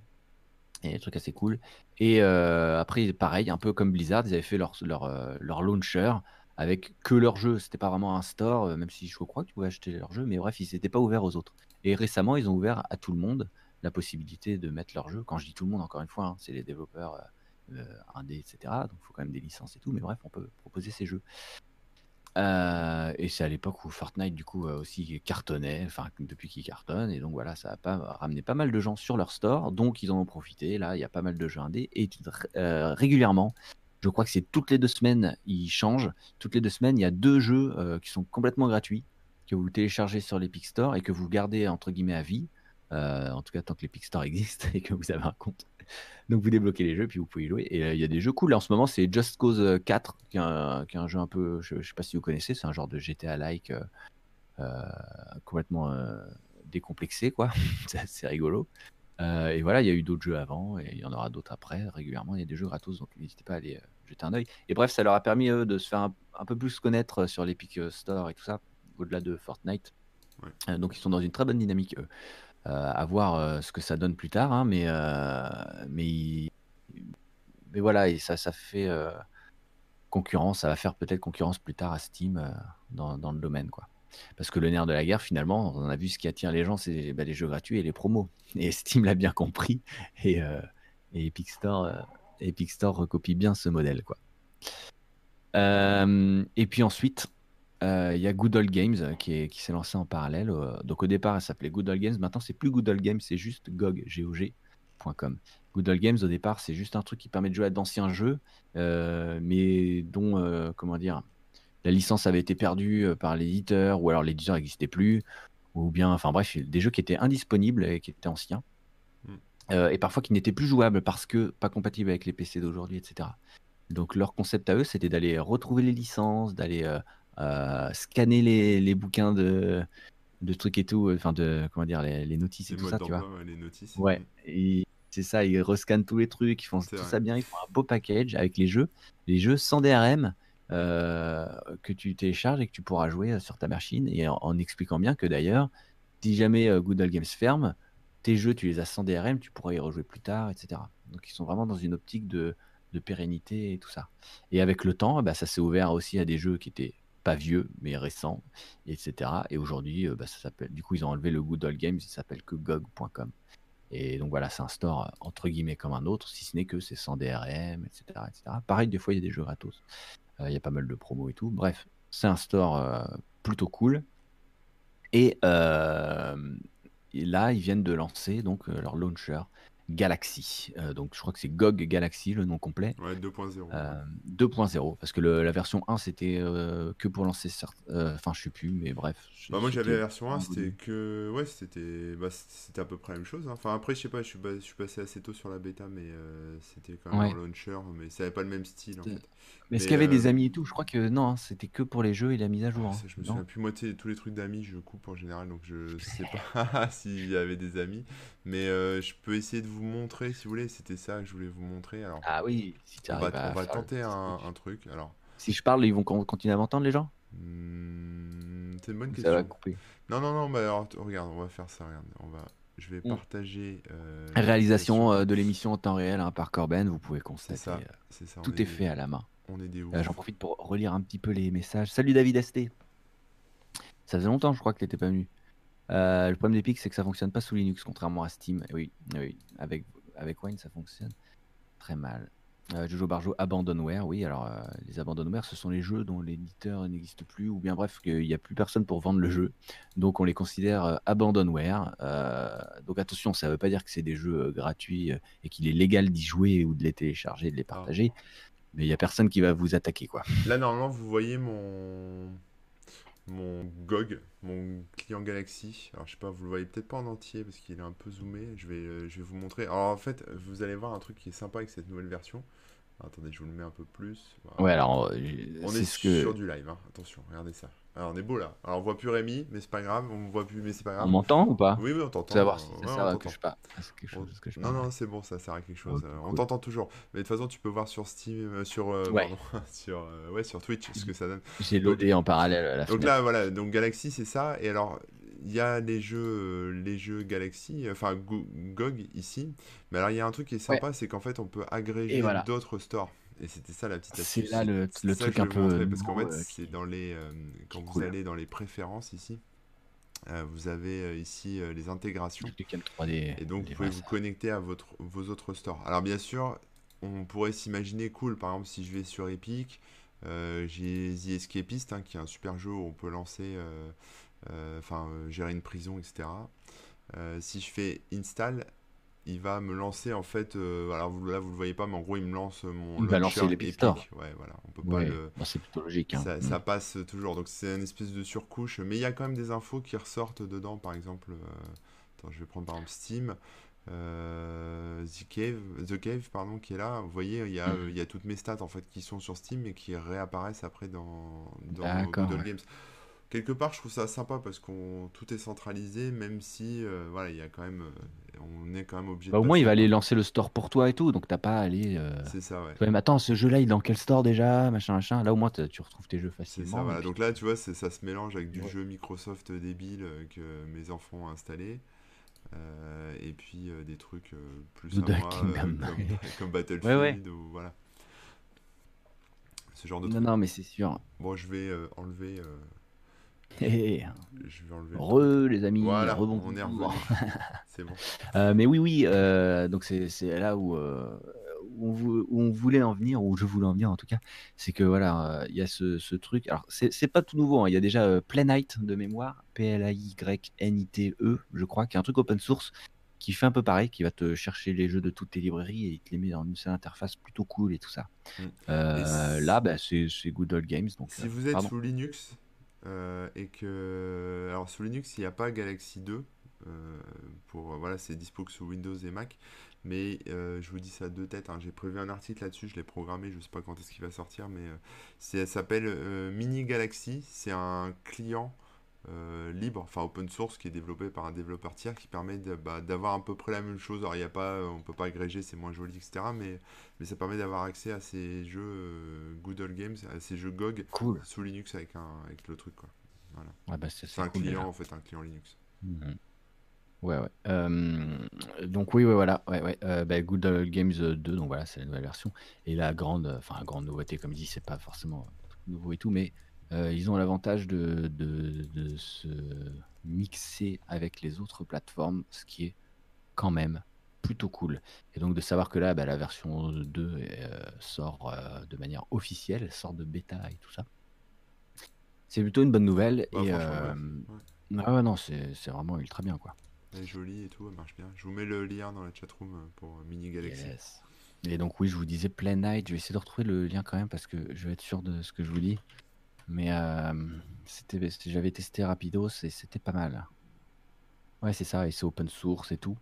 Speaker 1: et des trucs assez cool. Et euh, après, pareil, un peu comme Blizzard, ils avaient fait leur, leur, leur launcher avec que leur jeu. C'était pas vraiment un store, même si je crois que tu pouvais acheter leur jeu, mais bref, ils n'étaient pas ouverts aux autres. Et récemment, ils ont ouvert à tout le monde la possibilité de mettre leur jeu. Quand je dis tout le monde, encore une fois, hein, c'est les développeurs indés, etc. Donc il faut quand même des licences et tout, mais bref, on peut proposer ces jeux. Euh, et c'est à l'époque où Fortnite, du coup, aussi cartonnait, enfin, depuis qu'il cartonne. Et donc, voilà, ça a pas, ramené pas mal de gens sur leur store. Donc, ils en ont profité. Là, il y a pas mal de jeux indés. Et euh, régulièrement, je crois que c'est toutes les deux semaines, ils changent. Toutes les deux semaines, il y a deux jeux euh, qui sont complètement gratuits, que vous téléchargez sur l'Epic Store et que vous gardez, entre guillemets, à vie. En tout cas, tant que l'Epic Store existe et que vous avez un compte. Donc vous débloquez les jeux, puis vous pouvez y jouer. Et euh, il y a des jeux cool. en ce moment, c'est Just Cause 4, euh, qui est, un, qui est, un, jeu un peu, je, ne sais pas si vous connaissez, c'est un genre de GTA-like euh, complètement décomplexé, quoi. c'est rigolo. et voilà, il y a eu d'autres jeux avant, et il y en aura d'autres après. Régulièrement, il y a des jeux gratos, donc n'hésitez pas à aller jeter un oeil. Et bref, ça leur a permis de se faire un, peu plus connaître sur l'Epic Store et tout ça, au-delà de Fortnite. donc ils sont dans une très bonne dynamique. Euh, à voir euh, ce que ça donne plus tard, hein, mais, euh, mais, mais voilà, et ça, ça fait concurrence, ça va faire peut-être concurrence plus tard à Steam dans, dans, le domaine, quoi. Parce que le nerf de la guerre, finalement, on a vu ce qui attire les gens, c'est bah, les jeux gratuits et les promos. Et Steam l'a bien compris, et, et Epic Store, Epic Store recopie bien ce modèle, quoi. et puis ensuite, euh, il y a Good Old Games euh, qui, qui s'est lancé en parallèle. Euh, donc au départ, elle s'appelait Good Old Games. Maintenant, c'est plus Good Old Games, c'est juste GOG, G-O-G.com. Good Old Games, au départ, c'est juste un truc qui permet de jouer à d'anciens jeux, mais dont, comment dire, la licence avait été perdue par l'éditeur, ou alors l'éditeur n'existait plus, ou bien, enfin bref, des jeux qui étaient indisponibles et qui étaient anciens. Hmm. et parfois qui n'étaient plus jouables parce que pas compatibles avec les PC d'aujourd'hui, etc. Donc leur concept à eux, c'était d'aller retrouver les licences, d'aller euh, scanner les, les, bouquins de, de trucs et tout, enfin de comment dire les, notices et tout ça, tu vois.
Speaker 2: les notices.
Speaker 1: Ouais, c'est ça, ils rescannent tous les trucs, ils font tout ça bien, ils font un beau package avec les jeux, les jeux sans DRM euh, que tu télécharges et que tu pourras jouer euh, sur ta machine. Et en, en expliquant bien que d'ailleurs, si jamais euh, Old Games ferme, tes jeux, tu les as sans DRM, tu pourras y rejouer plus tard, etc. Donc ils sont vraiment dans une optique de, de pérennité et tout ça. Et avec le temps, bah, ça s'est ouvert aussi à des jeux qui étaient pas vieux, mais récents, etc. Et aujourd'hui, euh, bah, ça s'appelle. Du coup, ils ont enlevé le Good Old Games, il s'appelle que GOG.com. Et donc voilà, c'est un store euh, entre guillemets comme un autre, si ce n'est que c'est sans DRM, etc., etc. Pareil, des fois, il y a des jeux gratos. Euh, Il y a pas mal de promos et tout. Bref, c'est un store plutôt cool. Et, là, ils viennent de lancer donc leur launcher Galaxy. Euh, donc je crois que c'est GOG Galaxy, le nom complet.
Speaker 2: Ouais, 2.0.
Speaker 1: Euh, 2.0, parce que le- la version 1 c'était euh, que pour lancer certes. euh, Enfin, je sais plus, mais bref.
Speaker 2: Bah moi j'avais la version 1, c'était que ouais, c'était bah, c'était à peu près la même chose. hein. Enfin après je sais pas, je suis, pas- je suis passé assez tôt sur la bêta, mais c'était quand même
Speaker 1: Ouais.
Speaker 2: un launcher, mais ça avait pas le même style en fait.
Speaker 1: Mais est-ce qu'il y avait
Speaker 2: euh,
Speaker 1: des amis et tout? Je crois que non, hein, c'était que pour les jeux et la mise à jour.
Speaker 2: Ah,
Speaker 1: hein,
Speaker 2: je me souviens plus. Moi, tu sais, tous les trucs d'amis, je coupe en général, donc je sais pas s'il y avait des amis. Mais euh, je peux essayer de vous montrer si vous voulez. C'était ça que je voulais vous montrer. Alors,
Speaker 1: Ah oui, si tu
Speaker 2: on va,
Speaker 1: à
Speaker 2: on va tenter un, truc. Alors,
Speaker 1: Si je parle, ils vont con- continuer à m'entendre les gens?
Speaker 2: Hmm, c'est une bonne
Speaker 1: Ça va
Speaker 2: question.
Speaker 1: couper.
Speaker 2: Non, non, non, bah alors, regarde, on va faire ça. Regarde, on va, je vais
Speaker 1: Mm.
Speaker 2: partager euh,
Speaker 1: Réalisation euh, de l'émission en temps réel hein, par Corben, vous pouvez
Speaker 2: C'est
Speaker 1: constater.
Speaker 2: ça,
Speaker 1: euh,
Speaker 2: c'est ça.
Speaker 1: Tout
Speaker 2: est
Speaker 1: fait à la main.
Speaker 2: On est des
Speaker 1: Euh, J'en
Speaker 2: ouf.
Speaker 1: profite pour relire un petit peu les messages. Salut David ST. Ça faisait longtemps, je crois, que t'étais pas venu. Euh, le problème d'Epic, c'est que ça fonctionne pas sous Linux, contrairement à Steam. Et oui, oui, avec, avec Wine, ça fonctionne très mal. Euh, Jojo Barjo, Abandonware, oui, alors euh, les Abandonware, ce sont les jeux dont l'éditeur n'existe plus, ou bien bref, qu'il n'y a plus personne pour vendre le jeu. Donc on les considère euh, Abandonware. Donc attention, ça ne veut pas dire que c'est des jeux gratuits et qu'il est légal d'y jouer ou de les télécharger, de les
Speaker 2: Ah.
Speaker 1: partager. Mais il n'y a personne qui va vous attaquer, quoi.
Speaker 2: Là, normalement, vous voyez mon mon GOG, mon client Galaxy. Alors, je sais pas, vous le voyez peut-être pas en entier parce qu'il est un peu zoomé. Je vais, euh, je vais vous montrer. Alors, en fait, vous allez voir un truc qui est sympa avec cette nouvelle version. Attendez, je vous le mets un peu plus. Voilà.
Speaker 1: Ouais, alors, euh,
Speaker 2: On est
Speaker 1: ce que.
Speaker 2: sur du live, hein. attention, regardez ça. Alors, on est beau là. Alors, on voit plus Rémi, mais c'est pas grave. On me voit plus, mais c'est pas
Speaker 1: On
Speaker 2: grave.
Speaker 1: m'entend ou pas?
Speaker 2: Oui, oui, on t'entend.
Speaker 1: Savoir si ça
Speaker 2: ouais,
Speaker 1: sert
Speaker 2: on
Speaker 1: à
Speaker 2: t'entend.
Speaker 1: que je pas. à ce que je-
Speaker 2: On-
Speaker 1: à ce que je
Speaker 2: Non, non, c'est bon, ça sert à quelque chose. On
Speaker 1: cool.
Speaker 2: t'entend toujours. Mais de toute façon, tu peux voir sur Steam, euh, sur, euh,
Speaker 1: Ouais.
Speaker 2: pardon, sur, euh, ouais, sur Twitch ce que ça donne.
Speaker 1: J'ai loadé en parallèle à la
Speaker 2: donc
Speaker 1: fenêtre.
Speaker 2: là, voilà, donc Galaxy, c'est ça. Et alors, il y a les jeux, euh, les jeux Galaxy, enfin Go- GOG ici. Mais alors, il y a un truc qui est sympa, c'est qu'en fait, on peut agréger
Speaker 1: voilà.
Speaker 2: d'autres stores. Et c'était ça la petite
Speaker 1: C'est
Speaker 2: astuce.
Speaker 1: là le,
Speaker 2: C'est
Speaker 1: le
Speaker 2: ça que
Speaker 1: truc
Speaker 2: je
Speaker 1: un
Speaker 2: vous montrer,
Speaker 1: peu.
Speaker 2: parce qu'en fait,
Speaker 1: euh,
Speaker 2: c'est dans les, euh, quand vous
Speaker 1: cool.
Speaker 2: allez dans les préférences ici, euh, vous avez ici les intégrations.
Speaker 1: du Cam 3D.
Speaker 2: Et donc, vous pouvez vous connecter à votre, vos autres stores. Alors, bien sûr, on pourrait s'imaginer cool. Par exemple, si je vais sur Epic, j'ai The Escapist, hein, qui est un super jeu où on peut lancer, enfin, euh, gérer une prison, etc. Euh, si je fais install, il va me lancer en fait. euh, alors vous- là, vous le voyez pas, mais en gros, il me lance mon
Speaker 1: Il va lancer l'Epic
Speaker 2: Epic.
Speaker 1: Store.
Speaker 2: Ouais, voilà. On peut pas
Speaker 1: Ouais,
Speaker 2: le.
Speaker 1: bah, c'est plutôt logique. hein.
Speaker 2: Ça,
Speaker 1: Mm.
Speaker 2: ça passe toujours, donc c'est une espèce de surcouche, mais il y a quand même des infos qui ressortent dedans, par exemple, euh, attends, je vais prendre par exemple Steam, euh, The Cave, The Cave, pardon, qui est là, vous voyez, il y a, euh, il y a toutes mes stats en fait qui sont sur Steam et qui réapparaissent après dans, dans Old
Speaker 1: ouais.
Speaker 2: Games. Quelque part, je trouve ça sympa parce qu'on tout est centralisé, même si, euh, voilà, il y a quand même, euh, on est quand même obligé
Speaker 1: Bah,
Speaker 2: de
Speaker 1: au moins, il va aller lancer le store pour toi et tout, donc t'as pas à aller. euh,
Speaker 2: C'est ça, ouais.
Speaker 1: toi, même, attends, ce jeu-là, il est dans quel store déjà Machin, machin? Là, au moins, tu retrouves tes jeux
Speaker 2: C'est
Speaker 1: facilement.
Speaker 2: ça, voilà.
Speaker 1: et puis-
Speaker 2: Donc là, tu vois, ça se mélange avec du
Speaker 1: Ouais.
Speaker 2: jeu Microsoft débile que mes enfants ont installé. et puis des trucs plus
Speaker 1: Old
Speaker 2: moi, comme, comme Battlefield
Speaker 1: Ouais, ouais.
Speaker 2: ou voilà. Ce genre de
Speaker 1: Non,
Speaker 2: trucs.
Speaker 1: non, mais c'est sûr.
Speaker 2: Bon, je vais euh, enlever. euh,
Speaker 1: Hé, hé,
Speaker 2: je vais enlever. le
Speaker 1: Re, les amis,
Speaker 2: Voilà,
Speaker 1: rebond.
Speaker 2: on est revenu. C'est bon.
Speaker 1: Euh, mais oui, oui, euh, donc c'est c'est là où, euh, où, on vou- où on voulait en venir, où je voulais en venir en tout cas, c'est que voilà, euh, il y a ce, ce truc. Alors, c'est c'est pas tout nouveau, hein, il y a déjà euh, Planite de mémoire, P-L-A-Y-N-I-T-E, je crois, qui est un truc open source qui fait un peu pareil, qui va te chercher les jeux de toutes tes librairies et il te les met dans une seule interface plutôt cool et tout ça.
Speaker 2: Mm.
Speaker 1: Euh,
Speaker 2: Et
Speaker 1: là, bah, c'est c'est Good Old Games. Donc,
Speaker 2: Si vous êtes
Speaker 1: pardon.
Speaker 2: sous Linux et que. Alors, sous Linux, il n'y a pas Galaxy 2. euh, pour, euh, voilà, c'est dispo que sous Windows et Mac. Mais euh, je vous dis ça de tête. hein, J'ai prévu un article là-dessus, je l'ai programmé. Je sais pas quand est-ce qu'il va sortir, mais euh, ça s'appelle euh, Mini Galaxy. C'est un client euh, libre, enfin open source, qui est développé par un développeur tiers, qui permet bah, d'avoir à peu près la même chose. Alors, il y a pas, on peut pas agréger, c'est moins joli, etc. Mais, mais ça permet d'avoir accès à ces jeux euh, Google Games, à ces jeux GOG sous Linux avec, un, avec le truc. Quoi.
Speaker 1: Voilà. Bah,
Speaker 2: c'est un client, en fait, un client Linux.
Speaker 1: Mhm. Ouais, ouais. Euh, donc oui, ouais, voilà. Ouais, ouais. Bah, Google Games 2, donc voilà, c'est la nouvelle version. Et la grande, enfin, grande nouveauté, comme dit, c'est pas forcément nouveau et tout, mais euh, ils ont l'avantage de, de, se mixer avec les autres plateformes, ce qui est quand même plutôt cool. Et donc de savoir que là, bah, la version 2 euh, sort euh, de manière officielle, sort de bêta et tout ça. C'est plutôt une bonne nouvelle. Bah, et ah non, c'est vraiment ultra bien quoi.
Speaker 2: Elle est jolie et tout, elle marche bien. Je vous mets le lien dans la chatroom pour Mini Galaxy.
Speaker 1: Et donc oui, je vous disais Play Night, je vais essayer de retrouver le lien quand même parce que je vais être sûr de ce que je vous dis. Mais euh, c'était, j'avais testé Rapidos et c'était pas mal. Ouais, c'est ça, et c'est open source et tout.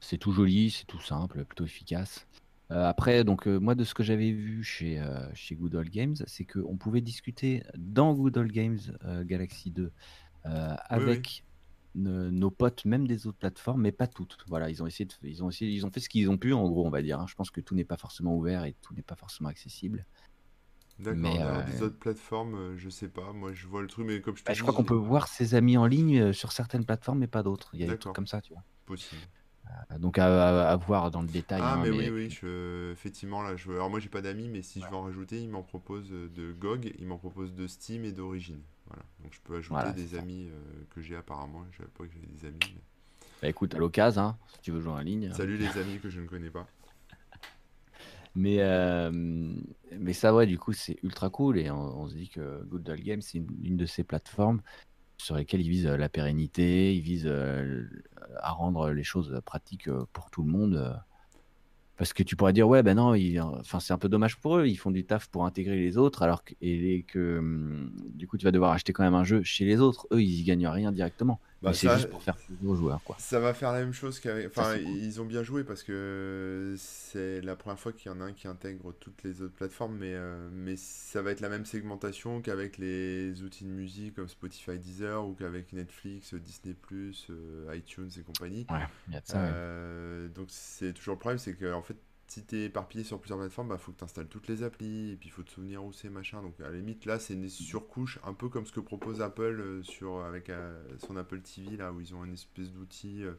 Speaker 1: C'est tout joli, c'est tout simple, plutôt efficace. Euh, après, donc euh, moi de ce que j'avais vu chez, chez Good Games, c'est qu'on pouvait discuter dans Good Games Galaxy 2 avec nos potes, même des autres plateformes, mais pas toutes. Voilà, ils ont essayé, de, ils ont essayé, ils ont fait ce qu'ils ont pu, en gros, on va dire. Hein. Je pense que tout n'est pas forcément ouvert et tout n'est pas forcément accessible.
Speaker 2: D'accord, mais euh, des autres plateformes, euh, je sais pas. Moi, je vois le truc, mais comme je
Speaker 1: te bah, je crois qu'on peut voir ses amis en ligne euh, sur certaines plateformes, mais pas d'autres. Il y a des trucs comme ça, tu vois.
Speaker 2: possible.
Speaker 1: donc à, voir dans le détail.
Speaker 2: Ah, hein, mais, oui, oui, je... effectivement, là, je... alors moi, j'ai pas d'amis, mais si je veux en rajouter, il m'en propose de GOG, il m'en propose de Steam et d'Origin. Voilà. Donc je peux ajouter des amis que j'ai apparemment. Je savais pas que j'avais des amis.
Speaker 1: Bah écoute, à l'occasion, hein, si tu veux jouer en ligne.
Speaker 2: Salut les amis que je ne connais pas.
Speaker 1: Mais, euh, mais ça, ouais, du coup, c'est ultra cool. Et on, se dit que Good Games, c'est une, de ces plateformes sur lesquelles ils visent euh, la pérennité, ils visent euh, à rendre les choses pratiques pour tout le monde. Parce que tu pourrais dire, ouais, ben non, enfin, c'est un peu dommage pour eux, ils font du taf pour intégrer les autres, alors que, que hum, du coup, tu vas devoir acheter quand même un jeu chez les autres. Eux, ils y gagnent rien directement. Bah, c'est juste pour faire aux joueurs, quoi.
Speaker 2: Ça va faire la même chose qu'avec. Enfin, ils ont bien joué parce que c'est la première fois qu'il y en a un qui intègre toutes les autres plateformes, mais, euh, mais ça va être la même segmentation qu'avec les outils de musique comme Spotify, Deezer ou qu'avec Netflix, Disney, euh, iTunes et compagnie.
Speaker 1: Ouais, il y a de ça.
Speaker 2: Euh, donc, c'est toujours le problème, c'est que fait, si tu es éparpillé sur plusieurs plateformes, bah faut que tu installes toutes les applis, et puis il faut te souvenir où c'est, machin. Donc à la limite, là, c'est une surcouche, un peu comme ce que propose Apple euh, sur, avec euh, son Apple TV, là, où ils ont une espèce d'outil euh,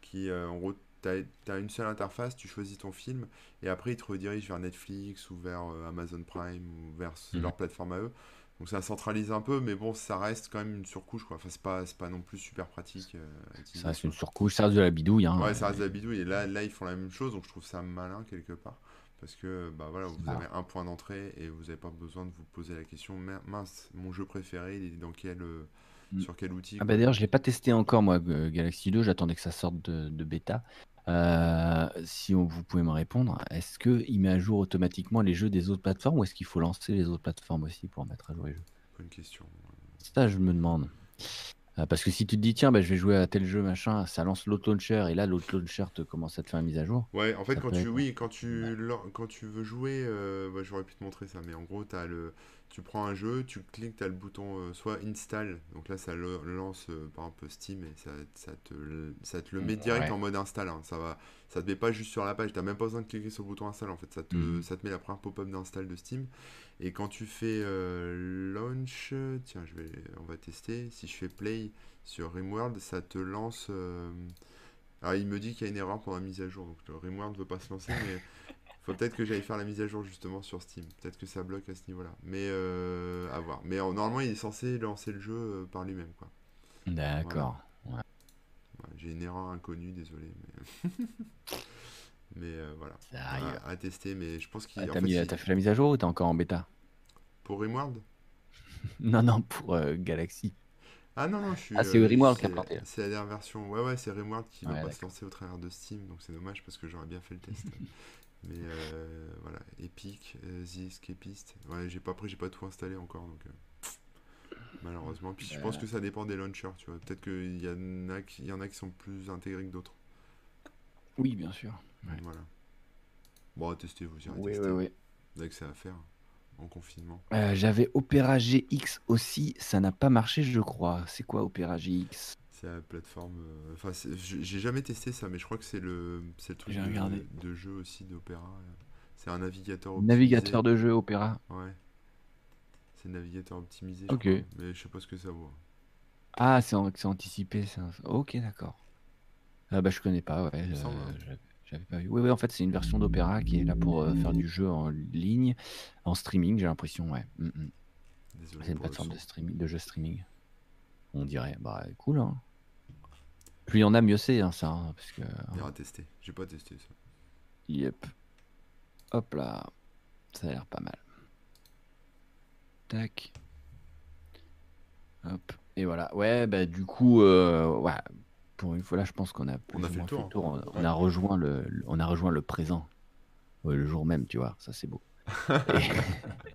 Speaker 2: qui, en gros, tu as, une seule interface, tu choisis ton film, et après, ils te redirigent vers Netflix ou vers Amazon Prime ou vers mhm. leur plateforme à eux. Donc ça centralise un peu, mais bon, ça reste quand même une surcouche, quoi. Enfin, c'est pas, pas non plus super pratique. Euh,
Speaker 1: ça reste une surcouche, ça reste de la bidouille. Hein.
Speaker 2: Ouais, ça reste de la bidouille. Et là, là, ils font la même chose, donc je trouve ça malin quelque part. Parce que, bah voilà, vous avez un point d'entrée et vous n'avez pas besoin de vous poser la question, mince, mon jeu préféré, il est dans quel... Euh, mm. Sur quel outil
Speaker 1: ah bah D'ailleurs, je ne l'ai pas testé encore, moi, Galaxy 2. J'attendais que ça sorte de, de bêta. Euh, si vous pouvez me répondre, est-ce qu'il met à jour automatiquement les jeux des autres plateformes ou est-ce qu'il faut lancer les autres plateformes aussi pour mettre à jour les jeux?
Speaker 2: Bonne question.
Speaker 1: Ça, je me demande. Euh, parce que si tu te dis, tiens, bah, je vais jouer à tel jeu, machin, ça lance l'autre launcher et là, l'autre launcher te commence à te faire une mise à jour.
Speaker 2: Ouais, en fait, quand tu, oui, quand tu, quand tu veux jouer, euh, bah, j'aurais pu te montrer ça, mais en gros, as le, tu prends un jeu, tu cliques, tu as le bouton euh, soit install, donc là ça le, lance euh, par exemple Steam et ça, ça, te, ça te le met direct en mode install. Hein. ça va, ça te met pas juste sur la page, tu même pas besoin de cliquer sur le bouton install en fait, ça te, mhm. ça te met la première pop-up d'install de Steam. Et quand tu fais euh, launch, tiens, je vais, on va tester. Si je fais play sur Rimworld, ça te lance. alors il me dit qu'il y a une erreur pour la mise à jour, donc le Rimworld ne veut pas se lancer, mais faut peut-être que j'aille faire la mise à jour justement sur Steam. Peut-être que ça bloque à ce niveau-là. Mais euh, à voir. Mais normalement, il est censé lancer le jeu euh, par lui-même. quoi.
Speaker 1: D'accord.
Speaker 2: J'ai une erreur inconnue, désolé. Mais, mais euh, voilà. À, tester. Mais je pense qu'il.
Speaker 1: Ah, t'as, fait la mise à jour ou t'es encore en bêta?
Speaker 2: Pour Rimworld?
Speaker 1: Non, non, pour Galaxy.
Speaker 2: Ah non, non, je suis.
Speaker 1: Ah, c'est Rimworld qui a planté.
Speaker 2: C'est la dernière version. Ouais, ouais, c'est Rimworld qui va pas se lancer au travers de Steam. Donc c'est dommage parce que j'aurais bien fait le test. Mais euh, voilà, Epic, euh, The Escapist. Ouais, j'ai pas après, j'ai pas tout installé encore donc euh, malheureusement. Puis je pense que ça dépend des launchers, tu vois. Peut-être qu'il y en a qui, y en a qui sont plus intégrés que d'autres.
Speaker 1: Oui, bien sûr.
Speaker 2: Voilà. Bon, à tester, vous irez
Speaker 1: oui, tester. Oui, oui.
Speaker 2: Dès que c'est à faire. en confinement.
Speaker 1: Euh, j'avais Opera GX aussi, ça n'a pas marché, je crois. C'est quoi Opera GX
Speaker 2: C'est la plateforme. euh, Enfin, j'ai jamais testé ça, mais je crois que c'est le, le truc de, jeu aussi d'Opera. C'est un navigateur optimisé.
Speaker 1: Navigateur de jeu Opera.
Speaker 2: Ouais. C'est le navigateur optimisé, je
Speaker 1: Ok.
Speaker 2: crois. Mais je sais pas ce que ça vaut.
Speaker 1: Ah, c'est anticipé. Ok, d'accord. Ah bah je connais pas, ouais. Euh,
Speaker 2: hein.
Speaker 1: j'avais pas vu. Oui, oui, en fait, c'est une version d'Opera qui est là pour euh, faire du jeu en ligne, en streaming, j'ai l'impression, ouais. Mm, mm.
Speaker 2: Désolé
Speaker 1: C'est une plateforme de streaming, de jeu streaming. On dirait, bah cool, hein. Plus il y en a, mieux c'est, hein, ça, hein, parce que.
Speaker 2: On ira tester. J'ai pas testé ça.
Speaker 1: Yep. Hop là. Ça a l'air pas mal. Tac. Hop. Et voilà. Ouais, bah du coup, euh, ouais. Pour une fois là, je pense qu'on a
Speaker 2: On a fait le tour,
Speaker 1: On,
Speaker 2: hein.
Speaker 1: on a rejoint le, on a rejoint le présent. Le jour même, tu vois. Ça, c'est beau. Et-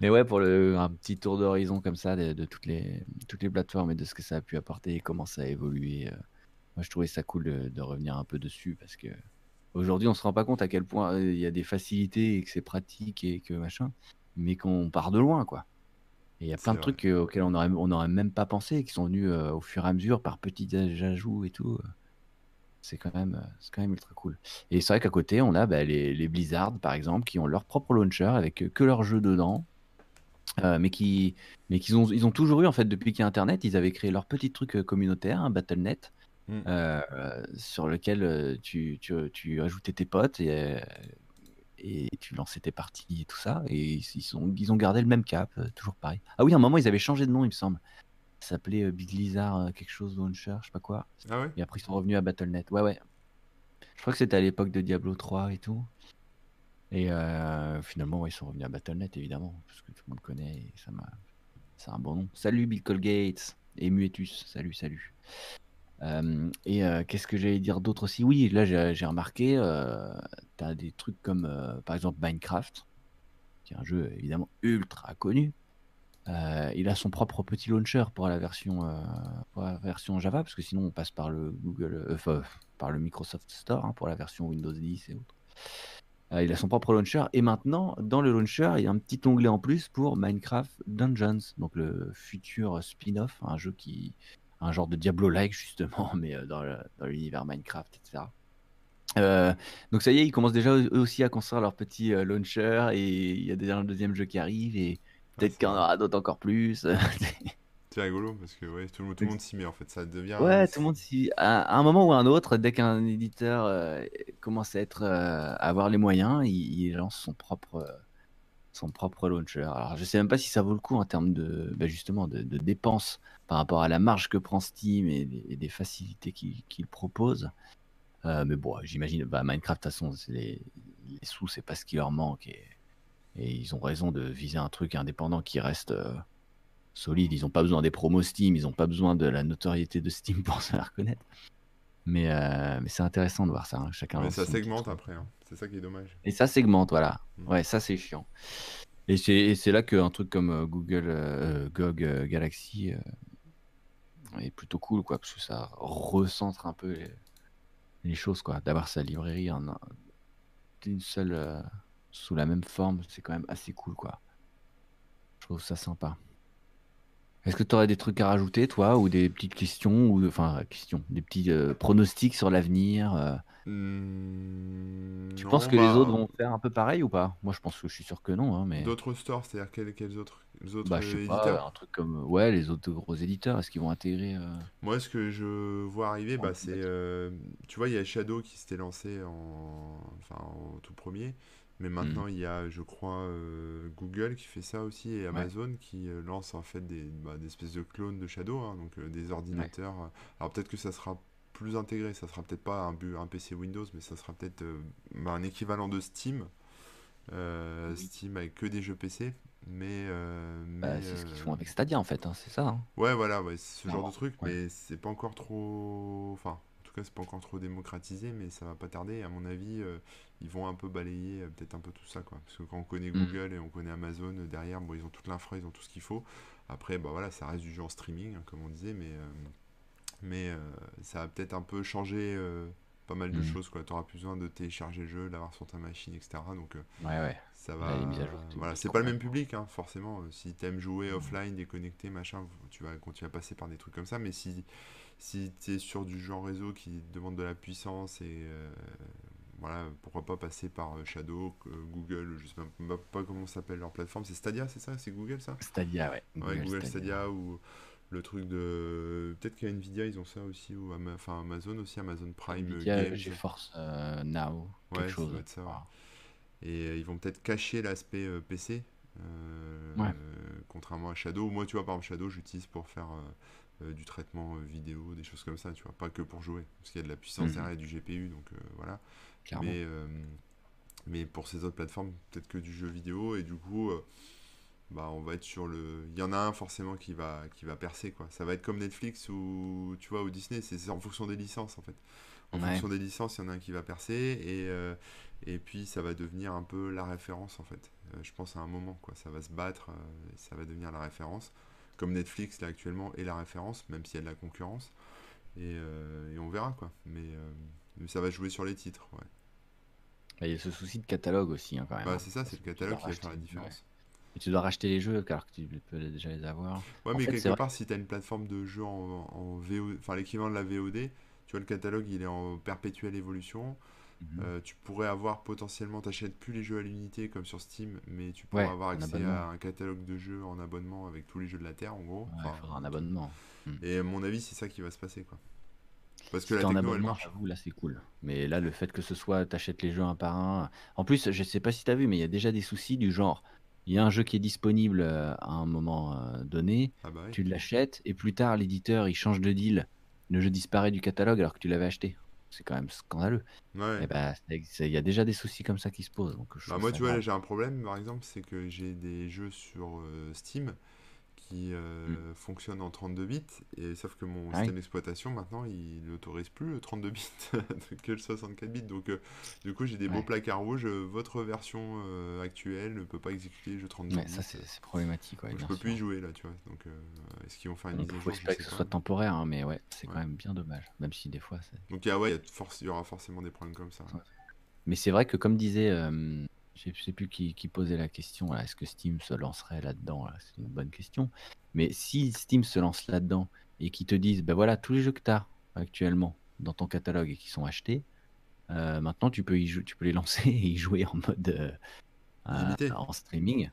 Speaker 1: Mais ouais, pour le, un petit tour d'horizon comme ça de, de toutes les, toutes les plateformes et de ce que ça a pu apporter et comment ça a évolué. euh, moi, je trouvais ça cool de, de revenir un peu dessus parce que aujourd'hui, on se rend pas compte à quel point euh, il y a des facilités et que c'est pratique et que machin, mais qu'on part de loin, quoi. Et il y a plein de
Speaker 2: vrai.
Speaker 1: trucs euh, auxquels on aurait, on aurait même pas pensé, qui sont venus euh, au fur et à mesure par petits ajouts et tout. C'est quand même, c'est quand même ultra cool. Et c'est vrai qu'à côté, on a bah, les, les Blizzard, par exemple, qui ont leur propre launcher avec que leurs jeux dedans. Euh, mais qui, mais qu'ils ont, ils ont toujours eu en fait depuis qu'il y a Internet, ils avaient créé leur petit truc euh, communautaire, un Battle.net,
Speaker 2: Mm.
Speaker 1: euh, sur lequel tu, tu, tu ajoutais tes potes et, et tu lançais tes parties et tout ça. Et ils, sont, ils ont gardé le même cap, toujours pareil. Ah oui, à un moment ils avaient changé de nom, il me semble. Ça s'appelait Big Lizard quelque chose launcher, je sais pas quoi.
Speaker 2: Ah ouais?
Speaker 1: Et après ils sont revenus à Battle.net. Ouais ouais. Je crois que c'était à l'époque de Diablo 3 et tout. Et euh, finalement, ils sont revenus à Battle.net, évidemment, parce que tout le monde connaît et ça m'a. C'est un bon nom. Salut Bill Colgate et Muetus. Salut, salut. Euh, et euh, qu'est-ce que j'allais dire d'autre aussi? Oui, là j'ai remarqué, tu as des trucs comme par exemple Minecraft, qui est un jeu évidemment ultra connu. Il a son propre petit launcher pour la version, pour la version Java, parce que sinon on passe par le Google, par le Microsoft Store hein, pour la version Windows 10 et autres. Euh, il a son propre launcher. Et maintenant dans le launcher il y a un petit onglet en plus pour Minecraft Dungeons, donc le futur spin-off, un jeu qui, un genre de Diablo-like justement, mais euh, dans l'univers Minecraft, etc. Euh, donc ça y est, ils commencent déjà eux aussi à construire leur petit euh, launcher. Et il y a déjà un deuxième jeu qui arrive. Et peut-être qu'il y en aura d'autres encore plus.
Speaker 2: Rigolo parce que ouais, tout le monde, tout le monde s'y met en fait. Ça devient.
Speaker 1: Ouais, tout le monde s'y... À, un moment ou à un autre, dès qu'un éditeur euh, commence à être, euh, à avoir les moyens, il, il lance son propre, euh, son propre launcher. Alors, je sais même pas si ça vaut le coup en termes de, bah, justement, de, de dépenses par rapport à la marge que prend Steam et des, et des facilités qu'il propose. Mais bon, j'imagine, bah, Minecraft, de toute façon, les, les sous, c'est pas ce qui leur manque. Et, et ils ont raison de viser un truc indépendant qui reste euh, solide. Ils n'ont pas besoin des promos Steam, ils n'ont pas besoin de la notoriété de Steam pour se faire connaître. Mais, euh, mais c'est intéressant de voir ça. hein. Chacun
Speaker 2: Mais ça segmente après. hein. C'est ça qui est dommage.
Speaker 1: Et ça segmente, voilà.
Speaker 2: Mm.
Speaker 1: Ouais, ça c'est chiant. Et c'est là qu'un truc comme euh, Google euh, GOG euh, Galaxy est plutôt cool, quoi, parce que ça recentre un peu les, les choses, quoi. D'avoir sa librairie en un- d'une seule, sous la même forme, c'est quand même assez cool, quoi. Je trouve ça sympa. Est-ce que tu aurais des trucs à rajouter, toi, ou des petites questions, ou enfin questions, des petits euh, pronostics sur l'avenir euh,
Speaker 2: Hmm,
Speaker 1: Tu
Speaker 2: non,
Speaker 1: penses que
Speaker 2: bah,
Speaker 1: les autres vont faire un peu pareil ou pas? Moi, je pense que je suis sûr que non, hein, mais
Speaker 2: D'autres stores, c'est-à-dire quels, quels autres, les autres
Speaker 1: bah, je sais pas,
Speaker 2: éditeurs?
Speaker 1: un truc comme ouais, les autres gros éditeurs, est-ce qu'ils vont intégrer euh,
Speaker 2: Moi, ce que je vois arriver,
Speaker 1: En
Speaker 2: bah, c'est. tu vois, il y a Shadow qui s'était lancé en, enfin, au tout premier. Mais maintenant,
Speaker 1: Mhm.
Speaker 2: il y a, je crois, euh, Google qui fait ça aussi et Amazon qui euh, lance en fait des, bah, des espèces de clones de Shadow, hein, donc euh, des ordinateurs. Alors peut-être que ça sera plus intégré, ça sera peut-être pas un, bu- un PC Windows, mais ça sera peut-être bah, un équivalent de Steam.
Speaker 1: Oui.
Speaker 2: Steam avec que des jeux PC. Mais.
Speaker 1: bah, c'est ce qu'ils font avec Stadia en fait, hein, c'est ça. hein.
Speaker 2: Ouais, voilà, ouais, ce genre de truc, mais c'est pas encore trop. Enfin, en tout cas, c'est pas encore trop démocratisé, mais ça va pas tarder. À mon avis, ils vont un peu balayer euh, peut-être un peu tout ça, quoi. Parce que quand on connaît
Speaker 1: Mm.
Speaker 2: Google et on connaît Amazon euh, derrière, bon, ils ont toute l'infra, ils ont tout ce qu'il faut. Après, bah voilà, ça reste du jeu en streaming, hein, comme on disait, mais, euh, mais ça va peut-être un peu changer euh, pas mal de
Speaker 1: Mmh.
Speaker 2: choses, quoi. Tu auras plus besoin de télécharger le jeu, l'avoir sur ta machine, etc. Donc,
Speaker 1: Ouais, ouais.
Speaker 2: ça va.
Speaker 1: tu
Speaker 2: Voilà,
Speaker 1: tu
Speaker 2: c'est pas le même public, hein, forcément. Si t'aimes jouer
Speaker 1: Mmh.
Speaker 2: offline, déconnecté, machin, tu vas continuer à passer par des trucs comme ça. Mais si, si t'es sur du jeu en réseau qui demande de la puissance et voilà, pourquoi pas passer par euh, Shadow, euh, Google, je sais même pas comment s'appelle leur plateforme. C'est Stadia, c'est ça? C'est Google, ça?
Speaker 1: Stadia, ouais.
Speaker 2: Ouais,
Speaker 1: Google
Speaker 2: Google
Speaker 1: Stadia.
Speaker 2: Stadia ou le truc de. Peut-être qu'à Nvidia, ils ont ça aussi, ou Ama- enfin Amazon aussi, Amazon Prime euh,
Speaker 1: Nvidia,
Speaker 2: Games.
Speaker 1: GeForce euh, Now, quelque
Speaker 2: Ouais, ça
Speaker 1: chose.
Speaker 2: doit être ça. ouais.
Speaker 1: Voilà.
Speaker 2: Et ils vont peut-être cacher l'aspect PC, euh,
Speaker 1: Ouais.
Speaker 2: contrairement à Shadow. Moi, tu vois, par exemple, Shadow, j'utilise pour faire euh, du traitement euh, vidéo, des choses comme ça, tu vois, pas que pour jouer, parce qu'il y a de la puissance
Speaker 1: Mhm.
Speaker 2: derrière du GPU, donc euh, voilà.
Speaker 1: Clairement.
Speaker 2: Mais, mais pour ces autres plateformes, peut-être que du jeu vidéo, et du coup, bah, on va être sur le. Il y en a un forcément qui va, qui va percer, quoi. Ça va être comme Netflix ou, tu vois, ou Disney, c'est c'est en fonction des licences, en fait. En
Speaker 1: Ouais.
Speaker 2: fonction des licences, il y en a un qui va percer, et, euh, et puis ça va devenir un peu la référence, en fait. Euh, je pense à un moment, quoi. Ça va se battre, euh, et ça va devenir la référence. Comme Netflix, là, actuellement, est la référence, même s'il y a de la concurrence. Et, euh, et on verra, quoi. Mais, euh, mais ça va jouer sur les titres, ouais.
Speaker 1: Il y a ce souci de catalogue aussi, hein, quand même.
Speaker 2: Bah,
Speaker 1: hein,
Speaker 2: c'est ça, c'est le catalogue qui va faire la.
Speaker 1: Ouais.
Speaker 2: différence.
Speaker 1: Et tu dois racheter les jeux alors que tu peux déjà les avoir.
Speaker 2: Ouais,
Speaker 1: En
Speaker 2: mais
Speaker 1: fait,
Speaker 2: quelque
Speaker 1: vrai.
Speaker 2: part, si tu as une plateforme de jeu en, en VO, enfin l'équivalent de la VOD, tu vois, le catalogue, il est en perpétuelle évolution.
Speaker 1: Mhm.
Speaker 2: Euh, tu pourrais avoir potentiellement, t'achètes plus les jeux à l'unité comme sur Steam, mais tu pourrais avoir accès à un catalogue de jeux en abonnement avec tous les jeux de la Terre, en gros.
Speaker 1: Il faudra un abonnement.
Speaker 2: et à mon avis, c'est ça qui va se passer, quoi. Parce que
Speaker 1: Si
Speaker 2: la techno, elle
Speaker 1: abonnement,
Speaker 2: marche.
Speaker 1: là c'est cool. Mais là, le fait que ce soit, t'achètes les jeux un par un. En plus, je sais pas si t'as vu, mais il y a déjà des soucis du genre. Il y a un jeu qui est disponible euh, à un moment euh, donné,
Speaker 2: Ah bah oui.
Speaker 1: tu l'achètes, et plus tard, l'éditeur il change de deal. Le jeu disparaît du catalogue alors que tu l'avais acheté. C'est quand même scandaleux.
Speaker 2: Ouais.
Speaker 1: Et bah, c'est- c'est- il y a déjà des soucis comme ça qui se posent. Donc, je
Speaker 2: Bah moi, tu vois, j'ai un problème, par exemple, c'est que j'ai des jeux sur euh, Steam qui euh,
Speaker 1: Mm.
Speaker 2: fonctionnent en 32 bits, et sauf que mon
Speaker 1: Ah oui.
Speaker 2: système d'exploitation, maintenant, il n'autorise plus le 32 bits que le 64 bits. Donc, euh, du coup, j'ai des beaux placards rouges. Votre version euh, actuelle ne peut pas exécuter les jeux 32
Speaker 1: Ouais,
Speaker 2: bits.
Speaker 1: ça c'est problématique. Ouais,
Speaker 2: Donc, je peux plus y jouer, là, tu vois. Donc, est-ce qu'ils vont faire une mise à jour
Speaker 1: que ce soit temporaire, hein, mais ouais, c'est quand même bien dommage. Même si des fois, c'est.
Speaker 2: Donc, il y, a- ouais, il y, a de force- il y aura forcément des problèmes comme ça.
Speaker 1: Mais c'est vrai que comme disait, je sais plus qui, qui posait la question, est-ce que Steam se lancerait là-dedans là, C'est une bonne question. Mais si Steam se lance là-dedans et qu'ils te disent, ben voilà, tous les jeux que tu as actuellement dans ton catalogue et qui sont achetés, euh, maintenant tu peux, y jou- tu peux les lancer et y jouer en mode euh, euh, en streaming.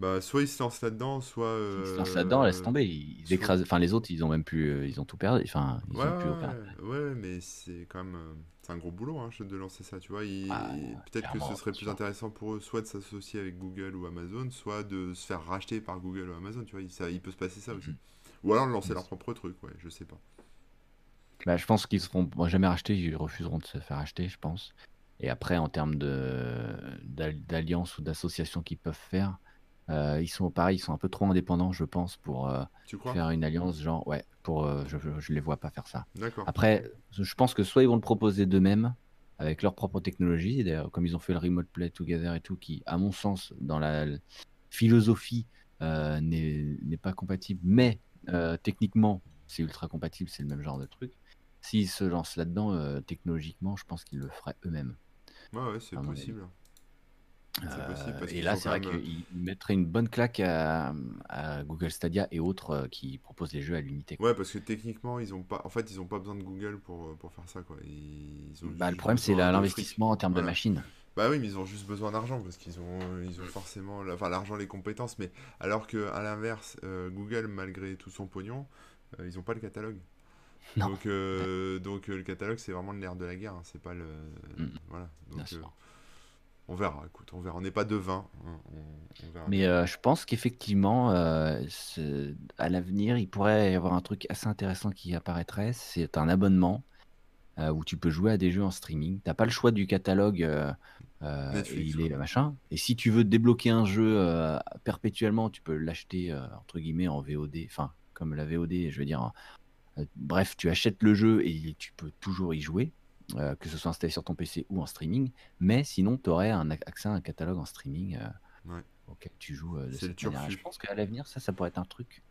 Speaker 2: Bah, soit ils se lancent là-dedans, soit.
Speaker 1: S'ils se lancent là-dedans, laisse
Speaker 2: euh,
Speaker 1: tomber. Ils, ils
Speaker 2: soit-
Speaker 1: écrasent. Enfin, les autres, ils ont même plus, euh, ils ont tout perdu. Enfin, ils
Speaker 2: Ouais,
Speaker 1: ont plus
Speaker 2: ouais, ouais, mais c'est quand même euh, c'est un gros boulot hein, de lancer ça, tu vois. Ils-
Speaker 1: Ah,
Speaker 2: Peut-être que ce serait plus
Speaker 1: sûr.
Speaker 2: intéressant pour eux soit de s'associer avec Google ou Amazon, soit de se faire racheter par Google ou Amazon, tu vois. Il, ça, il peut se passer ça aussi.
Speaker 1: Mhm.
Speaker 2: Ou alors de lancer leur propre truc, ouais, je sais pas.
Speaker 1: Bah, je pense qu'ils seront jamais rachetés, ils refuseront de se faire acheter, je pense. Et après, en termes d'alliance ou d'association qu'ils peuvent faire, euh, ils sont pareil, ils sont un peu trop indépendants, je pense, pour euh, faire une alliance, genre, ouais, pour, euh, je, je les vois pas faire ça.
Speaker 2: D'accord.
Speaker 1: Après, je pense que soit ils vont le proposer d'eux-mêmes, avec leur propre technologie, d'ailleurs, comme ils ont fait le Remote Play Together et tout, qui, à mon sens, dans la philosophie, n'est pas compatible, mais techniquement, c'est ultra compatible, c'est le même genre de truc. S'ils se lancent là-dedans, technologiquement, je pense qu'ils le feraient eux-mêmes.
Speaker 2: Ouais, ouais, c'est possible.
Speaker 1: Euh,
Speaker 2: possible parce
Speaker 1: et là, c'est vrai
Speaker 2: même, euh,
Speaker 1: qu'ils ils mettraient une bonne claque à, à Google Stadia et autres euh, qui proposent les jeux à l'unité.
Speaker 2: Ouais, parce que techniquement, ils ont pas. En fait, ils ont pas besoin de Google pour, pour faire ça, quoi. Ils ont
Speaker 1: Bah, le problème, c'est l'investissement en termes
Speaker 2: Voilà.
Speaker 1: de machines.
Speaker 2: Bah oui, mais ils ont juste besoin d'argent parce qu'ils ont, ils ont forcément, enfin l'argent, les compétences. Mais alors que à l'inverse, euh, Google, malgré tout son pognon, euh, ils ont pas le catalogue.
Speaker 1: Non.
Speaker 2: Donc, euh, donc euh, le catalogue, c'est vraiment le nerf de la guerre. hein, C'est pas le, voilà. Donc euh, on verra. Écoute, on verra. On n'est pas devin. hein, on, on verra.
Speaker 1: Mais euh, je pense qu'effectivement, euh, à l'avenir, il pourrait y avoir un truc assez intéressant qui apparaîtrait. C'est un abonnement euh, où tu peux jouer à des jeux en streaming. T'as pas le choix du catalogue.
Speaker 2: Netflix,
Speaker 1: il est
Speaker 2: quoi.
Speaker 1: machin. Et si tu veux débloquer un jeu perpétuellement, tu peux l'acheter entre guillemets en VOD. Enfin, comme la VOD, je veux dire. bref, tu achètes le jeu et tu peux toujours y jouer, euh, que ce soit installé sur ton PC ou en streaming. Mais sinon, tu aurais un ac- accès à un catalogue en streaming euh,
Speaker 2: Ouais.
Speaker 1: auquel tu joues euh, de
Speaker 2: le
Speaker 1: cette manière. Je pense qu'à l'avenir, ça, ça pourrait être un truc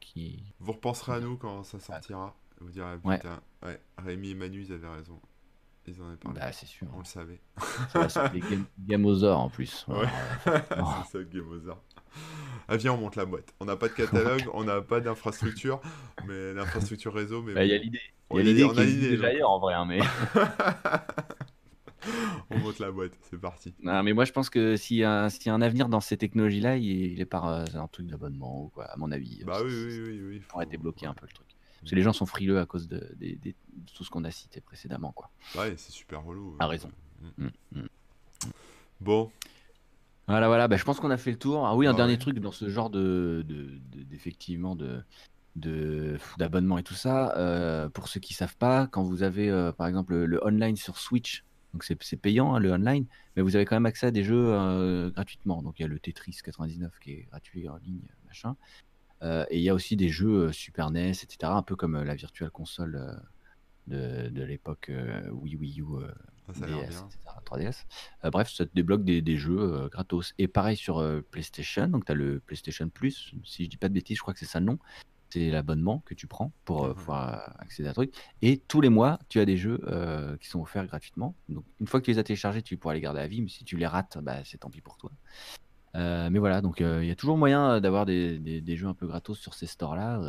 Speaker 1: qui.
Speaker 2: Vous repenserez à nous quand ça sortira. Vous direz, putain, ouais, Rémi et Manu, ils avaient raison. Ils en avaient parlé.
Speaker 1: Bah, c'est sûr.
Speaker 2: On le savait.
Speaker 1: Ça Game, Gamosaur en plus.
Speaker 2: Ouais. C'est ça, Game Over. Ah, viens, on monte la boîte. On n'a pas de catalogue, on n'a pas d'infrastructure, mais l'infrastructure réseau. Mais
Speaker 1: bah, Il y a l'idée.
Speaker 2: On
Speaker 1: Il y a l'idée
Speaker 2: on a
Speaker 1: qui
Speaker 2: l'idée,
Speaker 1: déjà ailleurs en vrai, hein, mais.
Speaker 2: on monte la boîte, c'est parti.
Speaker 1: Non, mais moi je pense que s'il y, a un- s'il y a un avenir dans ces technologies-là, il, il est par euh, un truc d'abonnement ou quoi, à mon avis.
Speaker 2: Bah
Speaker 1: Ça-
Speaker 2: oui, oui, oui, oui.
Speaker 1: pourrait
Speaker 2: faut-
Speaker 1: débloquer un peu le truc. Parce que les gens sont frileux à cause de, tout ce qu'on a cité précédemment. Quoi.
Speaker 2: Ouais, c'est super relou.
Speaker 1: A
Speaker 2: euh,
Speaker 1: raison.
Speaker 2: mm.
Speaker 1: Mm, mm.
Speaker 2: Bon,
Speaker 1: Voilà, voilà, bah, je pense qu'on a fait le tour. Ah oui, un
Speaker 2: Bah
Speaker 1: dernier
Speaker 2: ouais.
Speaker 1: truc dans ce genre de, de- de- d'effectivement de, de, d'abonnement et tout ça. euh, pour ceux qui savent pas, quand vous avez euh, par exemple le, le online sur Switch, donc c'est, c'est payant hein, le online, mais vous avez quand même accès à des jeux euh, gratuitement. Donc il y a le Tetris 99 qui est gratuit en ligne, machin. Et il y a aussi des jeux Super NES, etc. Un peu comme la Virtual Console de, de l'époque Wii Wii U.
Speaker 2: ça a
Speaker 1: DS,
Speaker 2: bien.
Speaker 1: etc., 3DS. Euh, bref, ça te débloque des, des jeux euh, gratos. Et pareil sur euh, PlayStation, donc tu as le PlayStation Plus, si je dis pas de bêtises, je crois que c'est ça le nom. C'est l'abonnement que tu prends pour
Speaker 2: Mhm.
Speaker 1: pouvoir accéder à un truc. Et tous les mois, tu as des jeux qui sont offerts gratuitement. Donc une fois que tu les as téléchargés, tu pourras les garder à vie, mais si tu les rates, bah, c'est tant pis pour toi. Mais voilà, donc il y a toujours moyen d'avoir des, des- des jeux un peu gratos sur ces stores-là.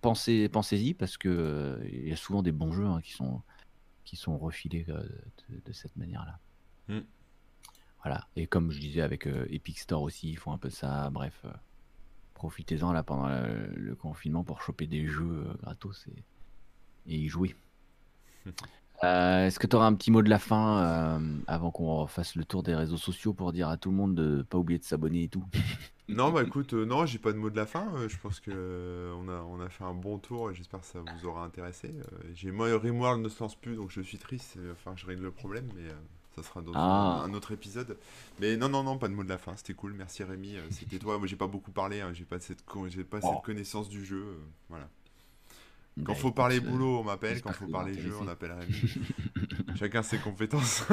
Speaker 1: Pensez, pensez-y parce que il y a souvent des bons jeux hein, qui sont qui sont refilés euh, de, de cette manière-là.
Speaker 2: Mm.
Speaker 1: Voilà. Et comme je disais avec euh, Epic Store aussi, ils font un peu ça. Bref, euh, profitez-en là pendant le, le confinement pour choper des jeux gratos et, et y jouer. Euh, Est-ce que tu auras un petit mot de la fin euh, avant qu'on fasse le tour des réseaux sociaux pour dire à tout le monde de pas oublier de s'abonner et tout?
Speaker 2: Non, bah écoute, euh, non, j'ai pas de mot de la fin. je pense que on a, on a fait un bon tour et j'espère que ça vous aura intéressé. J'ai moi, Rimworld ne se lance plus, donc je suis triste. Enfin, je règle le problème, mais ça sera dans
Speaker 1: Ah.
Speaker 2: un, un autre épisode. Mais non, non, non, pas de mot de la fin. C'était cool. Merci Rémi. C'était toi. Moi, j'ai pas beaucoup parlé. hein, j'ai pas cette, con- j'ai pas
Speaker 1: Oh.
Speaker 2: cette connaissance du jeu. voilà. Quand
Speaker 1: Bah,
Speaker 2: faut
Speaker 1: écoute,
Speaker 2: parler
Speaker 1: euh,
Speaker 2: boulot, on m'appelle. Quand faut parler jeu, on appelle Rémi. Chacun ses compétences.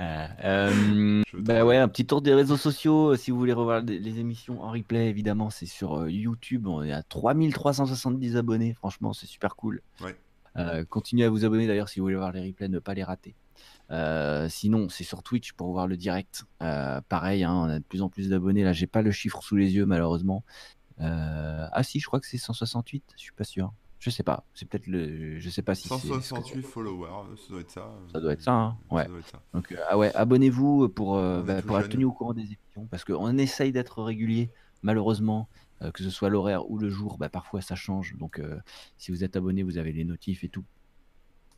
Speaker 1: Euh, euh, bah ouais, un petit tour des réseaux sociaux. euh, Si vous voulez revoir les émissions en replay, évidemment, c'est sur euh, YouTube. On est à 3370 abonnés. Franchement, c'est super cool.
Speaker 2: Ouais.
Speaker 1: Euh, continuez à vous abonner d'ailleurs si vous voulez voir les replays, ne pas les rater. Euh, sinon, c'est sur Twitch pour voir le direct. Euh, pareil, hein, on a de plus en plus d'abonnés. Là, j'ai pas le chiffre sous les yeux, malheureusement. Euh, ah si, je crois que c'est 168. Je suis pas sûr. Je sais pas. C'est peut-être le. Je sais pas si c'est.
Speaker 2: 168 followers, ça doit être ça.
Speaker 1: Ça doit être ça, hein. Ouais.
Speaker 2: Ça doit être ça.
Speaker 1: Donc, euh, ah ouais, abonnez-vous pour, euh, bah, pour être tenu au courant des émissions parce qu'on essaye d'être régulier. Malheureusement, que ce soit l'horaire ou le jour, bah, parfois ça change. Donc, euh, si vous êtes abonné, vous avez les notifs et tout.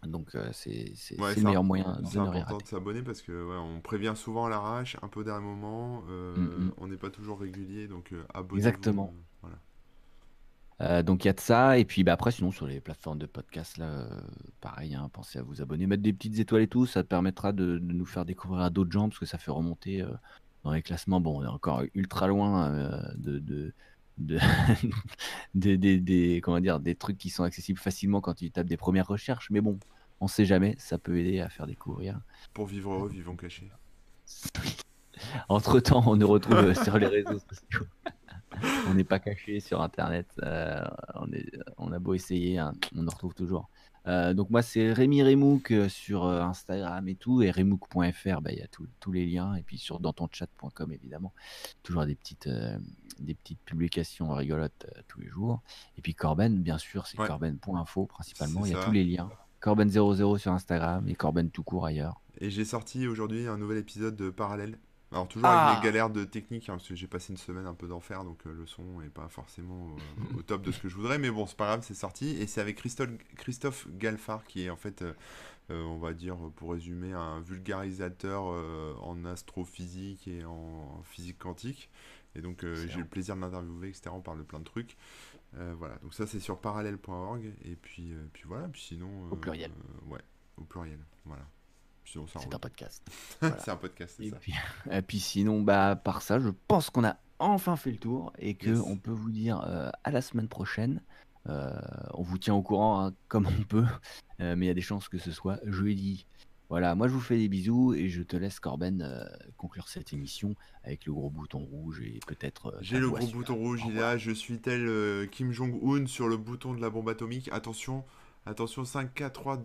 Speaker 1: Donc, euh, c'est
Speaker 2: Ouais,
Speaker 1: le meilleur
Speaker 2: un-
Speaker 1: moyen de
Speaker 2: C'est important de s'abonner parce que ouais, on prévient souvent à l'arrache, un peu dernier moment, euh,
Speaker 1: Mm, mm.
Speaker 2: on n'est pas toujours régulier, donc abonnez-vous.
Speaker 1: Exactement.
Speaker 2: Euh,
Speaker 1: donc, il y a de ça. Et puis, bah, après, sinon, sur les plateformes de podcast, là, euh, pareil, hein, pensez à vous abonner, mettre des petites étoiles et tout. Ça permettra de, de nous faire découvrir à d'autres gens parce que ça fait remonter euh, dans les classements. Bon, on est encore ultra loin de. de de- des, des- des- comment dire, des trucs qui sont accessibles facilement quand tu tapes des premières recherches. Mais bon, on sait jamais, ça peut aider à faire découvrir.
Speaker 2: Pour vivre heureux, vivons cachés.
Speaker 1: Entre temps, on nous retrouve euh, sur les réseaux sociaux. on n'est pas caché sur Internet. euh, on, est, on a beau essayer, hein, on nous retrouve toujours. Euh, donc moi, c'est Rémi Remouk sur Instagram et tout, et remouk.fr, bah, il y a tous- tous les liens, et puis sur dantonchat.com évidemment, toujours des petites, euh, des petites publications rigolotes tous les jours. Et puis Corben, bien sûr, c'est
Speaker 2: Ouais.
Speaker 1: corben.info principalement, il y a
Speaker 2: ça.
Speaker 1: tous les liens. Corben00 sur Instagram et Corben tout court ailleurs.
Speaker 2: Et j'ai sorti aujourd'hui un nouvel épisode de Parallèle. Alors toujours
Speaker 1: Ah
Speaker 2: avec mes galères de technique, hein, parce que j'ai passé une semaine un peu d'enfer, donc euh, le son est pas forcément euh, au top de ce que je voudrais, mais bon, c'est pas grave, c'est sorti. Et c'est avec Christophe, Christophe Galfard, qui est en fait, euh, on va dire, pour résumer, un vulgarisateur en astrophysique et en physique quantique. Et donc j'ai le plaisir de l'interviewer, etc. On parle de plein de trucs. Voilà, donc ça c'est sur parallèle.org. Et puis, puis voilà, puis sinon.
Speaker 1: Au pluriel.
Speaker 2: ouais, au pluriel, voilà.
Speaker 1: C'est un podcast. voilà.
Speaker 2: c'est un podcast, c'est
Speaker 1: Et
Speaker 2: ça.
Speaker 1: puis, et puis sinon, bah, par ça, je pense qu'on a enfin fait le tour et que
Speaker 2: Yes.
Speaker 1: on peut vous dire euh, à la semaine prochaine. Euh, on vous tient au courant hein, comme on peut, euh, mais il y a des chances que ce soit jeudi. Voilà, moi je vous fais des bisous et je te laisse, Corben, conclure cette émission avec le gros bouton rouge et peut-être.
Speaker 2: J'ai le gros bouton rouge, il est là, je suis tel Kim Jong-un sur le bouton de la bombe atomique. Attention, attention, 5, 4, 3,